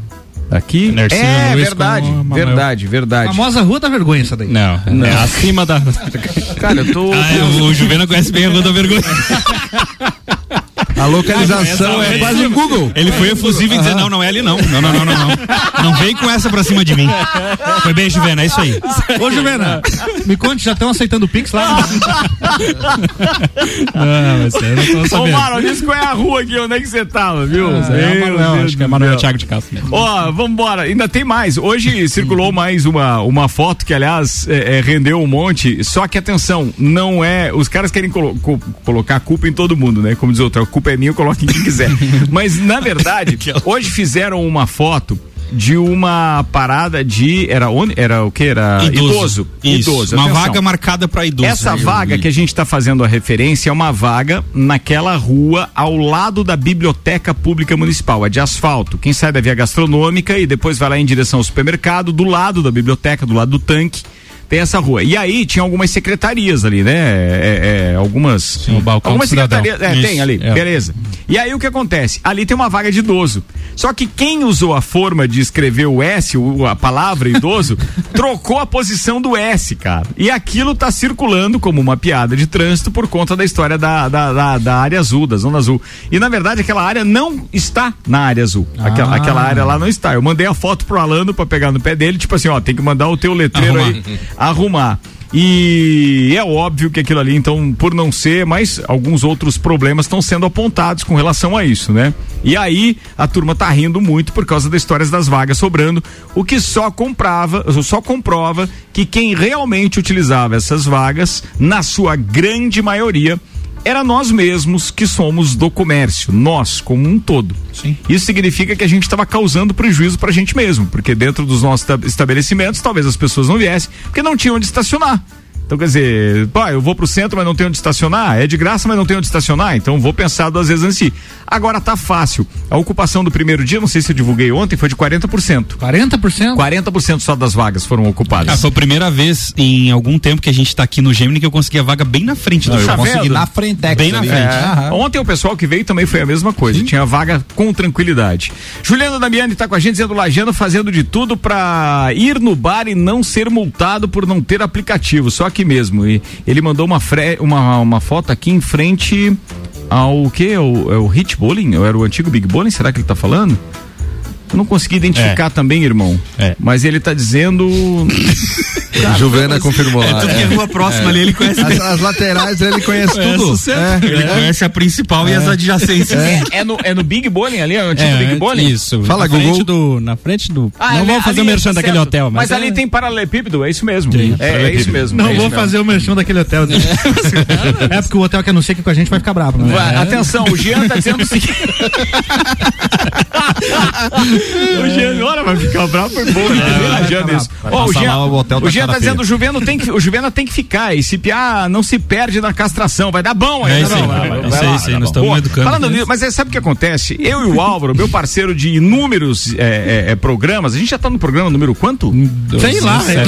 A: Aqui?
B: Nercínio
A: É,
B: Luiz
A: verdade,
B: a
A: verdade, verdade.
C: Famosa Rua da Vergonha essa daí.
B: Não,
A: Não.
B: é acima da.
A: Cara, eu tô...
D: Ah, é, o Juvena conhece bem a Rua da Vergonha.
F: A localização é quase um Google.
D: Ele foi efusivo em dizer, não, não é ali não. Não, não, não, não, não. Não vem com essa pra cima de mim. Foi bem, Juvena, é isso aí.
C: Ô, Juvena, me conte, já estão aceitando o Pix lá?
B: Não, mas eu não tô
A: Ô,
B: sabendo.
A: Marlon, diz qual é a rua aqui, onde é que você tava, viu?
B: Isso aí é o
A: Meu
B: Manuel,
A: Deus
B: acho que é Manuel. Thiago de Castro mesmo.
A: Ó, vambora, ainda tem mais. Hoje circulou mais uma, uma foto que, aliás, é, é, rendeu um monte. Só que, atenção, não é. Os caras querem colo- co- colocar a culpa em todo mundo, né? Como diz outro, a culpa é minha, eu coloco em quem quiser. Mas, na verdade, hoje fizeram uma foto de uma parada de. Era onde? Era o que? Era idoso.
D: Isso.
A: Idoso.
D: Uma
A: atenção.
D: vaga marcada pra idoso.
A: Essa
D: Eu
A: vaga que a gente está fazendo a referência é uma vaga naquela rua ao lado da Biblioteca Pública Municipal, é de asfalto. Quem sai da via gastronômica e depois vai lá em direção ao supermercado, do lado da biblioteca, do lado do tanque. Tem essa rua. E aí tinha algumas secretarias ali, né? É, é, algumas.
B: o balcão
A: algumas secretarias. É,
B: Isso,
A: tem ali.
B: é.
A: Beleza. E aí o que acontece? Ali tem uma vaga de idoso. Só que quem usou a forma de escrever o S, a palavra idoso, trocou a posição do S, cara. E aquilo tá circulando como uma piada de trânsito por conta da história da, da, da, da área azul, da zona azul. E na verdade aquela área não está na área azul. Aquela,
M: Ah.
A: aquela área lá não está. Eu mandei a foto pro Alano pra pegar no pé dele, tipo assim, ó, tem que mandar o teu letreiro aí arrumar. E é óbvio que aquilo ali, então, por não ser, mas alguns outros problemas estão sendo apontados com relação a isso, né? E aí a turma tá rindo muito por causa das histórias das vagas sobrando, o que só comprava, só comprova que quem realmente utilizava essas vagas, na sua grande maioria, era nós mesmos que somos do comércio, nós como um todo. Isso significa que a gente estava causando prejuízo para a gente mesmo, porque dentro dos nossos esta- estabelecimentos talvez as pessoas não viessem, porque não tinham onde estacionar. Então, quer dizer, pá, eu vou pro centro, mas não tenho onde estacionar. É de graça, mas não tenho onde estacionar. Então, vou pensar duas vezes antes de ir. Agora tá fácil. A ocupação do primeiro dia, não sei se eu divulguei ontem, foi de 40%.
C: 40%?
A: 40% só das vagas foram ocupadas.
D: Ah, foi a primeira vez em algum tempo que a gente tá aqui no Gemini que eu consegui a vaga bem na frente do
A: Tá
D: shopping.
A: vendo?
D: Bem na frente.
A: É. Ontem o pessoal que veio também foi a mesma coisa. Tinha vaga com tranquilidade. Juliano Damiani tá com a gente dizendo Lajano fazendo de tudo pra ir no bar e não ser multado por não ter aplicativo. Só aqui mesmo. E ele mandou uma, fre- uma, uma foto aqui em frente ao que? É o, é o Hit Bowling? Era o antigo Big Bowling? Será que ele tá falando? Eu não consegui identificar também, irmão. Mas ele tá dizendo.
F: Juvena confirmou lá.
D: É tudo que é rua próxima ali, ele conhece
F: As, as laterais ele conhece
D: Conhece
F: tudo.
D: centro. Ele conhece a principal e as adjacências.
A: É, é no, é no Big Bowling ali, é o antigo Big Bowling?
B: Isso.
A: Fala,
B: na frente
A: Google.
B: do, na frente do.
A: Ah,
B: não
A: ali-
B: vamos fazer o merchan
A: tá
B: daquele
A: certo.
B: hotel, mas.
A: Mas ali tem paralelepípedo, é isso mesmo. É, é isso mesmo.
C: Não
A: é
C: vou fazer o merchan daquele hotel. é porque o hotel que anuncia que com a gente vai ficar bravo, né?
A: Atenção, o Jean tá dizendo o seguinte. o Jean, olha, vai ficar bravo, foi bom, né?
E: bravo.
A: Ó, o Jean,
E: o hotel
A: o Jean tá dizendo o Juveno tem que, o Juvena tem que ficar. E se piar, não se perde na castração. Vai dar bom aí.
D: É
A: tá
D: isso aí, vai Isso aí,
A: lá,
D: isso aí,
A: tá
D: nós
A: bom.
D: estamos
A: Pô,
D: educando.
A: Falando nisso, mas é, sabe o que acontece? Eu e o Álvaro, meu parceiro de inúmeros é, é, é, programas, a gente já tá no programa número quanto?
C: Sei lá, é.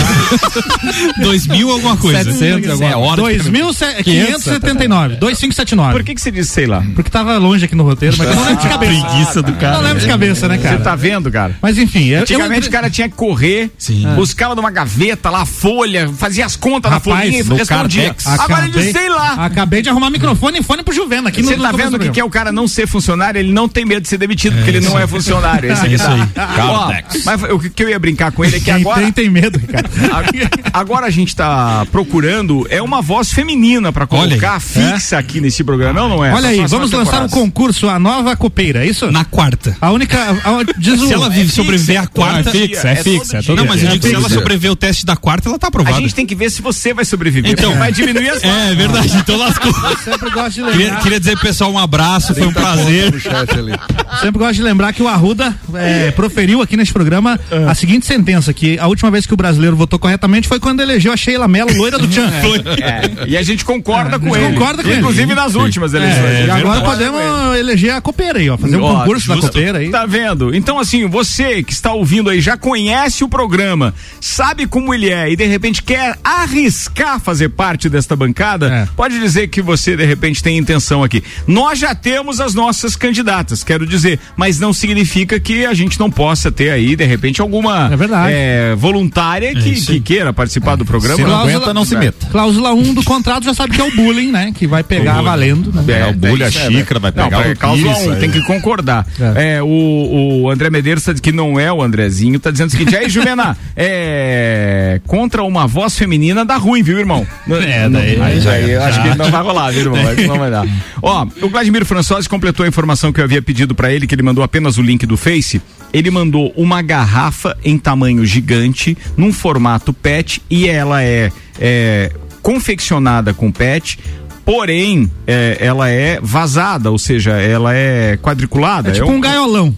D: Dois mil alguma coisa.
C: 700 alguma
A: É hora de-
C: 2.579. 2579.
A: Por que que você disse sei lá?
C: Porque tava longe aqui no roteiro, mas eu não lembro de cabeça.
D: Preguiça do cara.
C: Não lembro de cabeça, né, cara?
A: Você tá vendo, cara?
C: Mas enfim, eu,
A: Antigamente
C: eu
A: o cara tinha que correr, buscava numa gaveta lá, folha, fazia as contas na folhinha
C: Rapaz,
A: e respondia. Agora ele disse, sei lá.
C: Acabei de arrumar microfone e fone pro Juvena aqui
A: Você
C: no
A: tá
C: no
A: vendo o que, que é o cara não ser funcionário? Ele não tem medo de ser demitido, porque ele não é funcionário. Esse aqui
C: Isso
A: tá.
C: aí.
A: Ó, mas o que, eu ia brincar com ele é que
C: Quem
A: agora.
C: tem, tem medo, cara.
A: a- Agora a gente tá procurando é uma voz feminina pra colocar fixa aqui nesse programa, não, não é?
C: Olha aí, vamos lançar um concurso, a nova copeira, é isso?
D: Na quarta.
C: A única. a- diz
D: Se ela vive,
A: fixa,
D: sobreviver a
A: é
D: quarta.
A: todo dia, é todo dia.
D: Não, mas eu
A: É
D: digo que se ela
A: fixa.
D: sobreviver o teste da quarta, ela tá
A: A
D: aprovada.
A: gente tem que ver se você vai sobreviver.
D: Então,
A: vai diminuir as
D: É, verdade. Então lascou.
C: Eu sempre gosto de
D: Queria,
C: lembrar.
D: queria dizer pro pessoal um abraço, foi um prazer.
C: Sempre gosto de lembrar que o Arruda é, proferiu aqui nesse programa a seguinte sentença: que a última vez que o brasileiro votou corretamente foi quando elegeu a Sheila Mello, loira do Tchan.
A: É, e a gente concorda
C: A
A: com ele.
C: concorda com ele.
A: Inclusive nas últimas eleições.
C: É,
A: A
C: e agora podemos eleger a copeira aí, ó. Fazer um concurso da copeira aí.
A: Tá vendo? Então, assim, você que está ouvindo aí, já conhece o programa, sabe como ele é e de repente quer arriscar fazer parte desta bancada,
C: É.
A: pode dizer que você de repente tem intenção aqui. Nós já temos as nossas candidatas, quero dizer, mas não significa que a gente não possa ter aí, de repente, alguma
C: É verdade.
A: é, voluntária que, que queira participar do programa.
E: Se não
C: Cláusula-
E: aguenta, não se meta.
C: Cláusula 1 do contrato já sabe que é o bullying, né? Que vai pegar valendo. Né?
E: É, o bulho, a
A: isso é,
E: xícara, vai
A: Não,
E: pegar
A: pra
E: o
A: cláusula
E: isso,
A: um,
E: aí.
A: tem que concordar. É. o, o André Medeiros tá, que não é o Andrezinho, tá dizendo o seguinte, aí Juvena, é, contra uma voz feminina dá ruim, viu, irmão?
D: É, daí-
A: aí, aí eu acho que não vai rolar, viu, irmão? Acho que não vai dar. Ó, o Vladimir Françosi completou a informação que eu havia pedido pra ele, que ele mandou apenas o link do Face. Ele mandou uma garrafa em tamanho gigante, num formato PET, e ela é, é confeccionada com PET, porém, é, ela é vazada, ou seja, ela é quadriculada.
C: É tipo
A: um-
C: um gaiolão.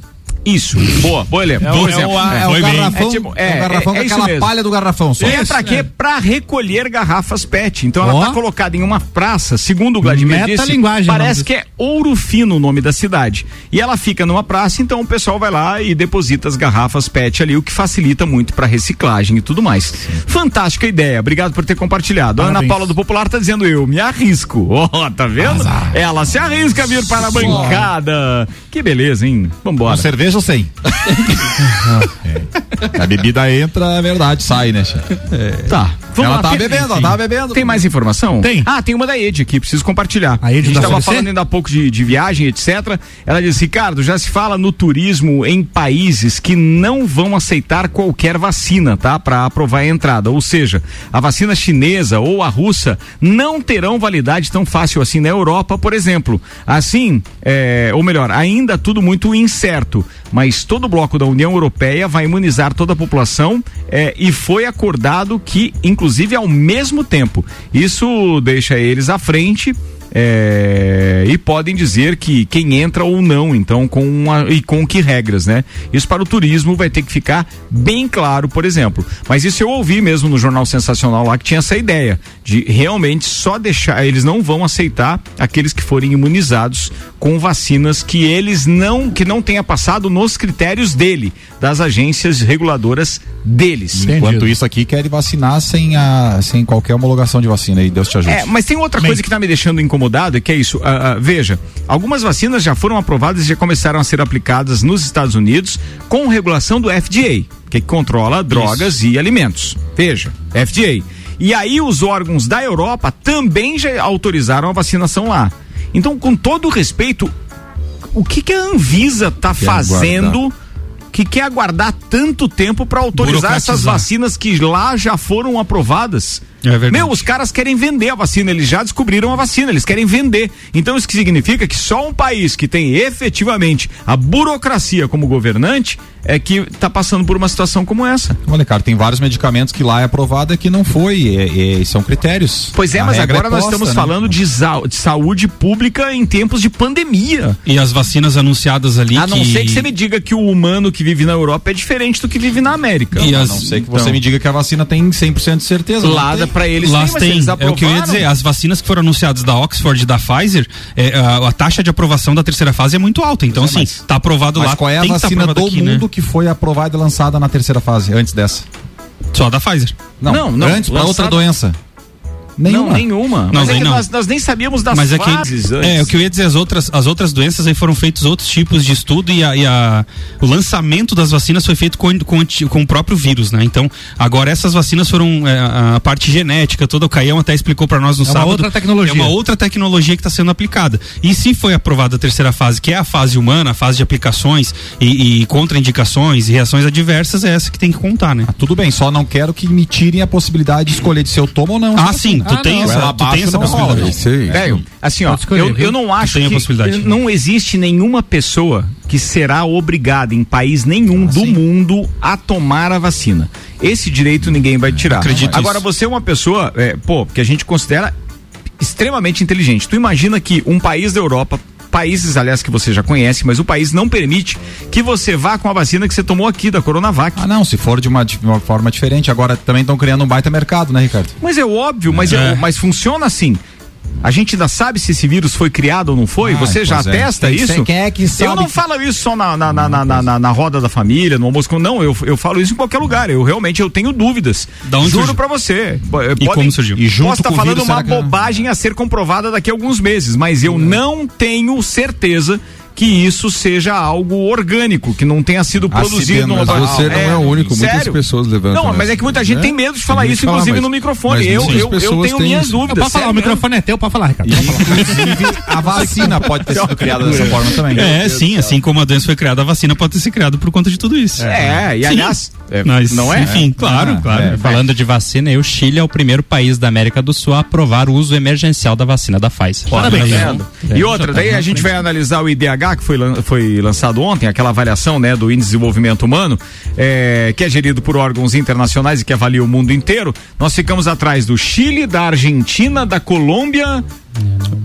A: Isso, boa, boa exemplo.
E: É o-
A: Bom
E: é
A: exemplo.
E: o- é o
A: Foi bem.
E: garrafão-
A: tipo,
E: é o garrafão com
A: isso
E: aquela
A: mesmo.
E: palha do garrafão só.
A: E é
E: Isso,
A: pra quê?
E: é.
A: Pra recolher garrafas PET. Então ela
C: Ó.
A: tá colocada em uma praça, segundo o Vladimir disse,
C: Metalinguagem,
A: parece que é Ouro Fino o nome da cidade. E ela fica numa praça, então o pessoal vai lá e deposita as garrafas PET ali, o que facilita muito pra reciclagem e tudo mais. Fantástica ideia. Obrigado por ter compartilhado. A Ana
C: Parabéns.
A: Paula do Popular tá dizendo eu me arrisco. Ó, tá vendo? Ela se arrisca a vir para a bancada. Que beleza, hein? Vambora.
E: Com cerveja ou sem? É. A bebida entra, é verdade, sai, né? chefe?
A: Tá.
E: Ela
A: lá.
E: tá
A: Tem-
E: bebendo, ela tá bebendo.
A: Tem mais informação?
C: Tem.
A: Ah, tem uma da Ed aqui, preciso compartilhar.
C: A Ed
A: gente
C: da
A: tava
C: CVC?
A: falando ainda há pouco de, de viagem, etc. Ela disse, Ricardo, já se fala no turismo em países que não vão aceitar qualquer vacina, tá? Para aprovar a entrada. Ou seja, a vacina chinesa ou a russa não terão validade tão fácil assim na Europa, por exemplo. Assim, é, ou melhor, ainda tudo muito incerto. Mas todo o bloco da União Europeia vai imunizar toda a população é, e foi acordado que, inclusive, ao mesmo tempo. Isso deixa eles à frente. É, e podem dizer que quem entra ou não, então, com uma, e com que regras, né? Isso para o turismo vai ter que ficar bem claro, por exemplo. Mas isso eu ouvi mesmo no Jornal Sensacional lá que tinha essa ideia de realmente só deixar, eles não vão aceitar aqueles que forem imunizados com vacinas que eles não, que não tenha passado nos critérios dele, das agências reguladoras deles.
E: Enquanto isso aqui, querem vacinar sem, a, sem qualquer homologação de vacina aí, Deus te ajude.
A: É, mas tem outra coisa que está me deixando incomodado, que é isso. ah, ah, veja, algumas vacinas já foram aprovadas e já começaram a ser aplicadas nos Estados Unidos com regulação do FDA, que controla drogas e alimentos. Veja, FDA. E aí os órgãos da Europa também já autorizaram a vacinação lá. Então, com todo o respeito, o que, que a Anvisa está fazendo? Que quer aguardar tanto tempo para autorizar essas vacinas que lá já foram aprovadas?
D: É verdade.
A: Meu, os caras querem vender a vacina, eles já descobriram a vacina, eles querem vender. Então isso que significa que só um país que tem efetivamente a burocracia como governante é que está passando por uma situação como essa.
E: Olha, cara, tem vários medicamentos que lá é aprovado e que não foi. É, é, são critérios.
A: Pois é,
E: A
A: mas
E: regra
A: agora
E: é
A: nós
E: posta,
A: estamos
E: né?
A: falando de, de saúde pública em tempos de pandemia.
D: E as vacinas anunciadas ali
A: A não
D: que...
A: ser que você me diga que o humano que vive na Europa é diferente do que vive na América.
D: E
E: A
D: as-
E: não ser que
A: Então.
E: você me diga que a vacina tem 100% de certeza. não
A: Lá
E: tem.
A: Para eles
D: Lá
A: tem, mas
D: tem,
A: eles
D: é o que eu ia dizer, as vacinas que foram anunciadas da Oxford e da Pfizer, é, a, a taxa de aprovação da terceira fase é muito alta, então assim, tá aprovado
E: Mas
D: lá,
E: qual é a
D: tá
E: vacina
D: aprovado
E: do
D: aqui,
E: mundo
D: né?
E: que foi aprovada e lançada na terceira fase, antes dessa?
D: Só da Pfizer.
E: Não,
A: Não, não,
E: antes para outra doença. Nenhuma.
A: Não, nenhuma.
D: Não,
A: mas é
D: daí
A: que
D: não.
A: Nós, nós nem sabíamos das
D: Mas é que é o que eu ia dizer, as outras, as outras doenças aí foram feitos outros tipos de estudo e, a, e a- o lançamento das vacinas foi feito com, com, com o próprio vírus, né? Então, agora essas vacinas foram é, a, a parte genética, toda o Caião até explicou para nós no
C: É uma
D: sábado.
C: outra tecnologia.
D: É uma outra tecnologia que está sendo aplicada. E se foi aprovada a terceira fase, que é a fase humana, a fase de aplicações e, e contraindicações e reações adversas, é essa que tem que contar, né?
E: Ah, tudo bem, só não quero que me tirem a possibilidade de escolher de se eu tomo ou não.
D: Ah, sim, tu
C: Ah,
D: tem
C: não.
D: essa,
E: Ela
D: tu tem essa possibilidade.
A: Velho, assim, ó, eu, eu não acho que não existe nenhuma pessoa que será obrigada em país nenhum
D: Ah,
A: do mundo a tomar a vacina. Esse direito ninguém vai tirar.
D: Acredito
A: Agora,
D: isso.
A: você é uma pessoa, é, pô, que a gente considera extremamente inteligente. Tu imagina que um país da Europa países, aliás, que você já conhece, mas o país não permite que você vá com a vacina que você tomou aqui da Coronavac.
E: Ah, não, se for de uma, de uma forma diferente. Agora também estão criando um baita mercado, né, Ricardo?
A: Mas é óbvio, mas,
D: É.
A: é- mas funciona assim. A gente ainda sabe se esse vírus foi criado ou não foi?
E: Ah,
A: Você já
E: é.
A: atesta
E: Quem-
A: isso?
E: quem é que sabe
A: Eu não
E: que-
A: falo isso só na, na, na, na, na, na- roda da família, no almoço. Não, eu, eu falo isso em qualquer lugar. Eu realmente eu tenho dúvidas. Juro pra você.
D: E como surgiu?
E: E junto
A: Posso estar
E: o
A: falando
E: vírus,
A: uma
E: será que
A: bobagem a ser comprovada daqui a alguns meses, mas eu não tenho certeza que isso seja algo orgânico, que não tenha sido produzido no
F: Mas você não é o único, muitas
A: sério?
F: pessoas levantam
A: Não, mas é que muita gente
F: É,
A: tem medo de falar isso,
F: falar,
A: inclusive
F: mas-
A: no microfone. Eu, eu, eu tenho minhas
F: isso.
A: dúvidas.
C: Pode falar, o microfone é teu, pode falar, Ricardo.
E: Inclusive, a vacina pode ter sido criada dessa forma também.
D: É, sim, assim como a doença foi criada, a vacina pode ter se criado por conta de tudo isso.
A: É, e aliás, é,
D: Mas,
A: não é?
D: Enfim, claro,
E: Ah,
D: claro.
E: é.
B: Falando de vacina, o Chile é o primeiro país da América do Sul a aprovar o uso emergencial da vacina da Pfizer.
A: Parabéns.
B: Tá vendo?
A: E outra, daí a gente vai analisar o IDH que foi, foi lançado ontem, aquela avaliação né, do Índice de Desenvolvimento Humano, é, que é gerido por órgãos internacionais e que avalia o mundo inteiro. Nós ficamos atrás do Chile, da Argentina, da Colômbia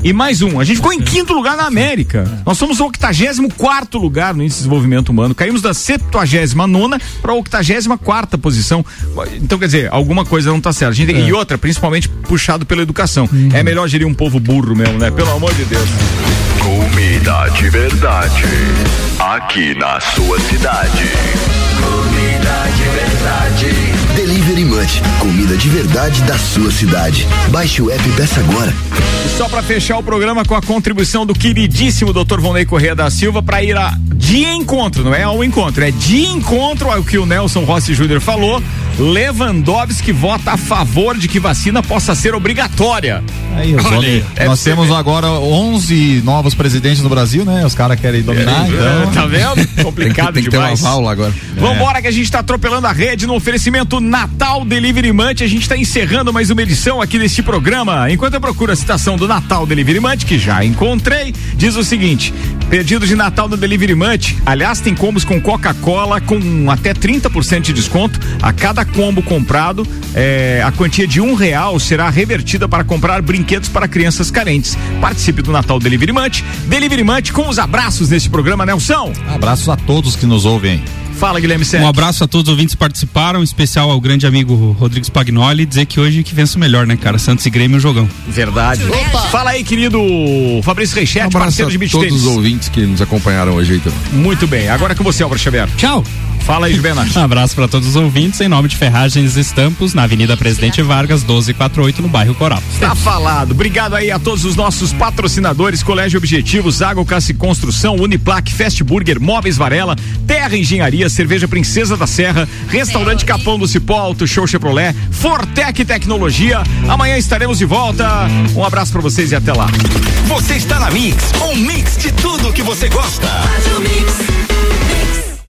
A: e mais um. A gente ficou em quinto lugar na América. Nós somos o 84 lugar no índice de desenvolvimento humano. Caímos da 79 para a 84 posição. Então, quer dizer, alguma coisa não está certa. Tem
E: É.
A: E outra, principalmente puxado pela educação. É melhor gerir um povo burro mesmo, né? Pelo amor de Deus.
H: Comida de verdade. Aqui na sua cidade. Comida de verdade.
M: Delivery Munch, comida de verdade da sua cidade. Baixe o app e peça agora.
A: Só para fechar o programa com a contribuição do queridíssimo Dr. Vonei Correia da Silva para ir a de encontro, não é ao encontro, é de encontro ao que o Nelson Rossi Júnior falou. Lewandowski vota a favor de que vacina possa ser obrigatória.
E: Aí, os
A: Olha
E: homens-
A: é
E: nós temos agora 11 novos presidentes no Brasil, né? Os caras querem dominar, então.
A: Tá vendo? Complicado
F: Tem que ter
A: demais.
F: uma aula agora.
A: Vambora que a gente tá atropelando a rede no oferecimento Natal Delivery Munch. A gente tá encerrando mais uma edição aqui deste programa. Enquanto eu procuro a citação do Natal Delivery Munch, que já encontrei, diz o seguinte: pedido de Natal no Delivery Munch. Aliás, tem combos com Coca-Cola com até 30% de desconto. A cada combo comprado, é, a quantia de um real será revertida para comprar brinquedos para crianças carentes. Participe do Natal Delivery Munch. Delivery Munch com os abraços neste programa, Nelson.
E: Abraços a todos que nos ouvem.
A: Fala, Guilherme Sérgio.
D: Um abraço a todos os ouvintes que participaram, em especial ao grande amigo Rodrigo Spagnoli, dizer que hoje que vence o melhor, né, cara? Santos e Grêmio, jogão.
A: Verdade. Fala aí, querido Fabrício Reichete,
F: Um abraço
A: parceiro
F: a
A: de beach
F: todos
A: tênis.
F: os ouvintes que nos acompanharam hoje aí também.
A: Muito bem. Agora é com você, Álvaro Xavier.
C: Tchau.
A: Fala aí, Juvena.
B: Um abraço para todos os ouvintes, em nome de Ferragens Estampos, na Avenida Presidente Vargas, 1248, no bairro Coral.
A: Tá falado. Obrigado aí a todos os nossos patrocinadores, Colégio Objetivo, Zago Cassi Construção, Uniplaque, Fast Burger, Móveis Varela, Terra Engenharia, Cerveja Princesa da Serra, Restaurante Capão do Cipó, Auto Show Chevrolet, Fortec Tecnologia. Amanhã estaremos de volta. Um abraço pra vocês e até lá.
L: Você está na Mix, um mix de tudo que você gosta.
I: Faz o mix.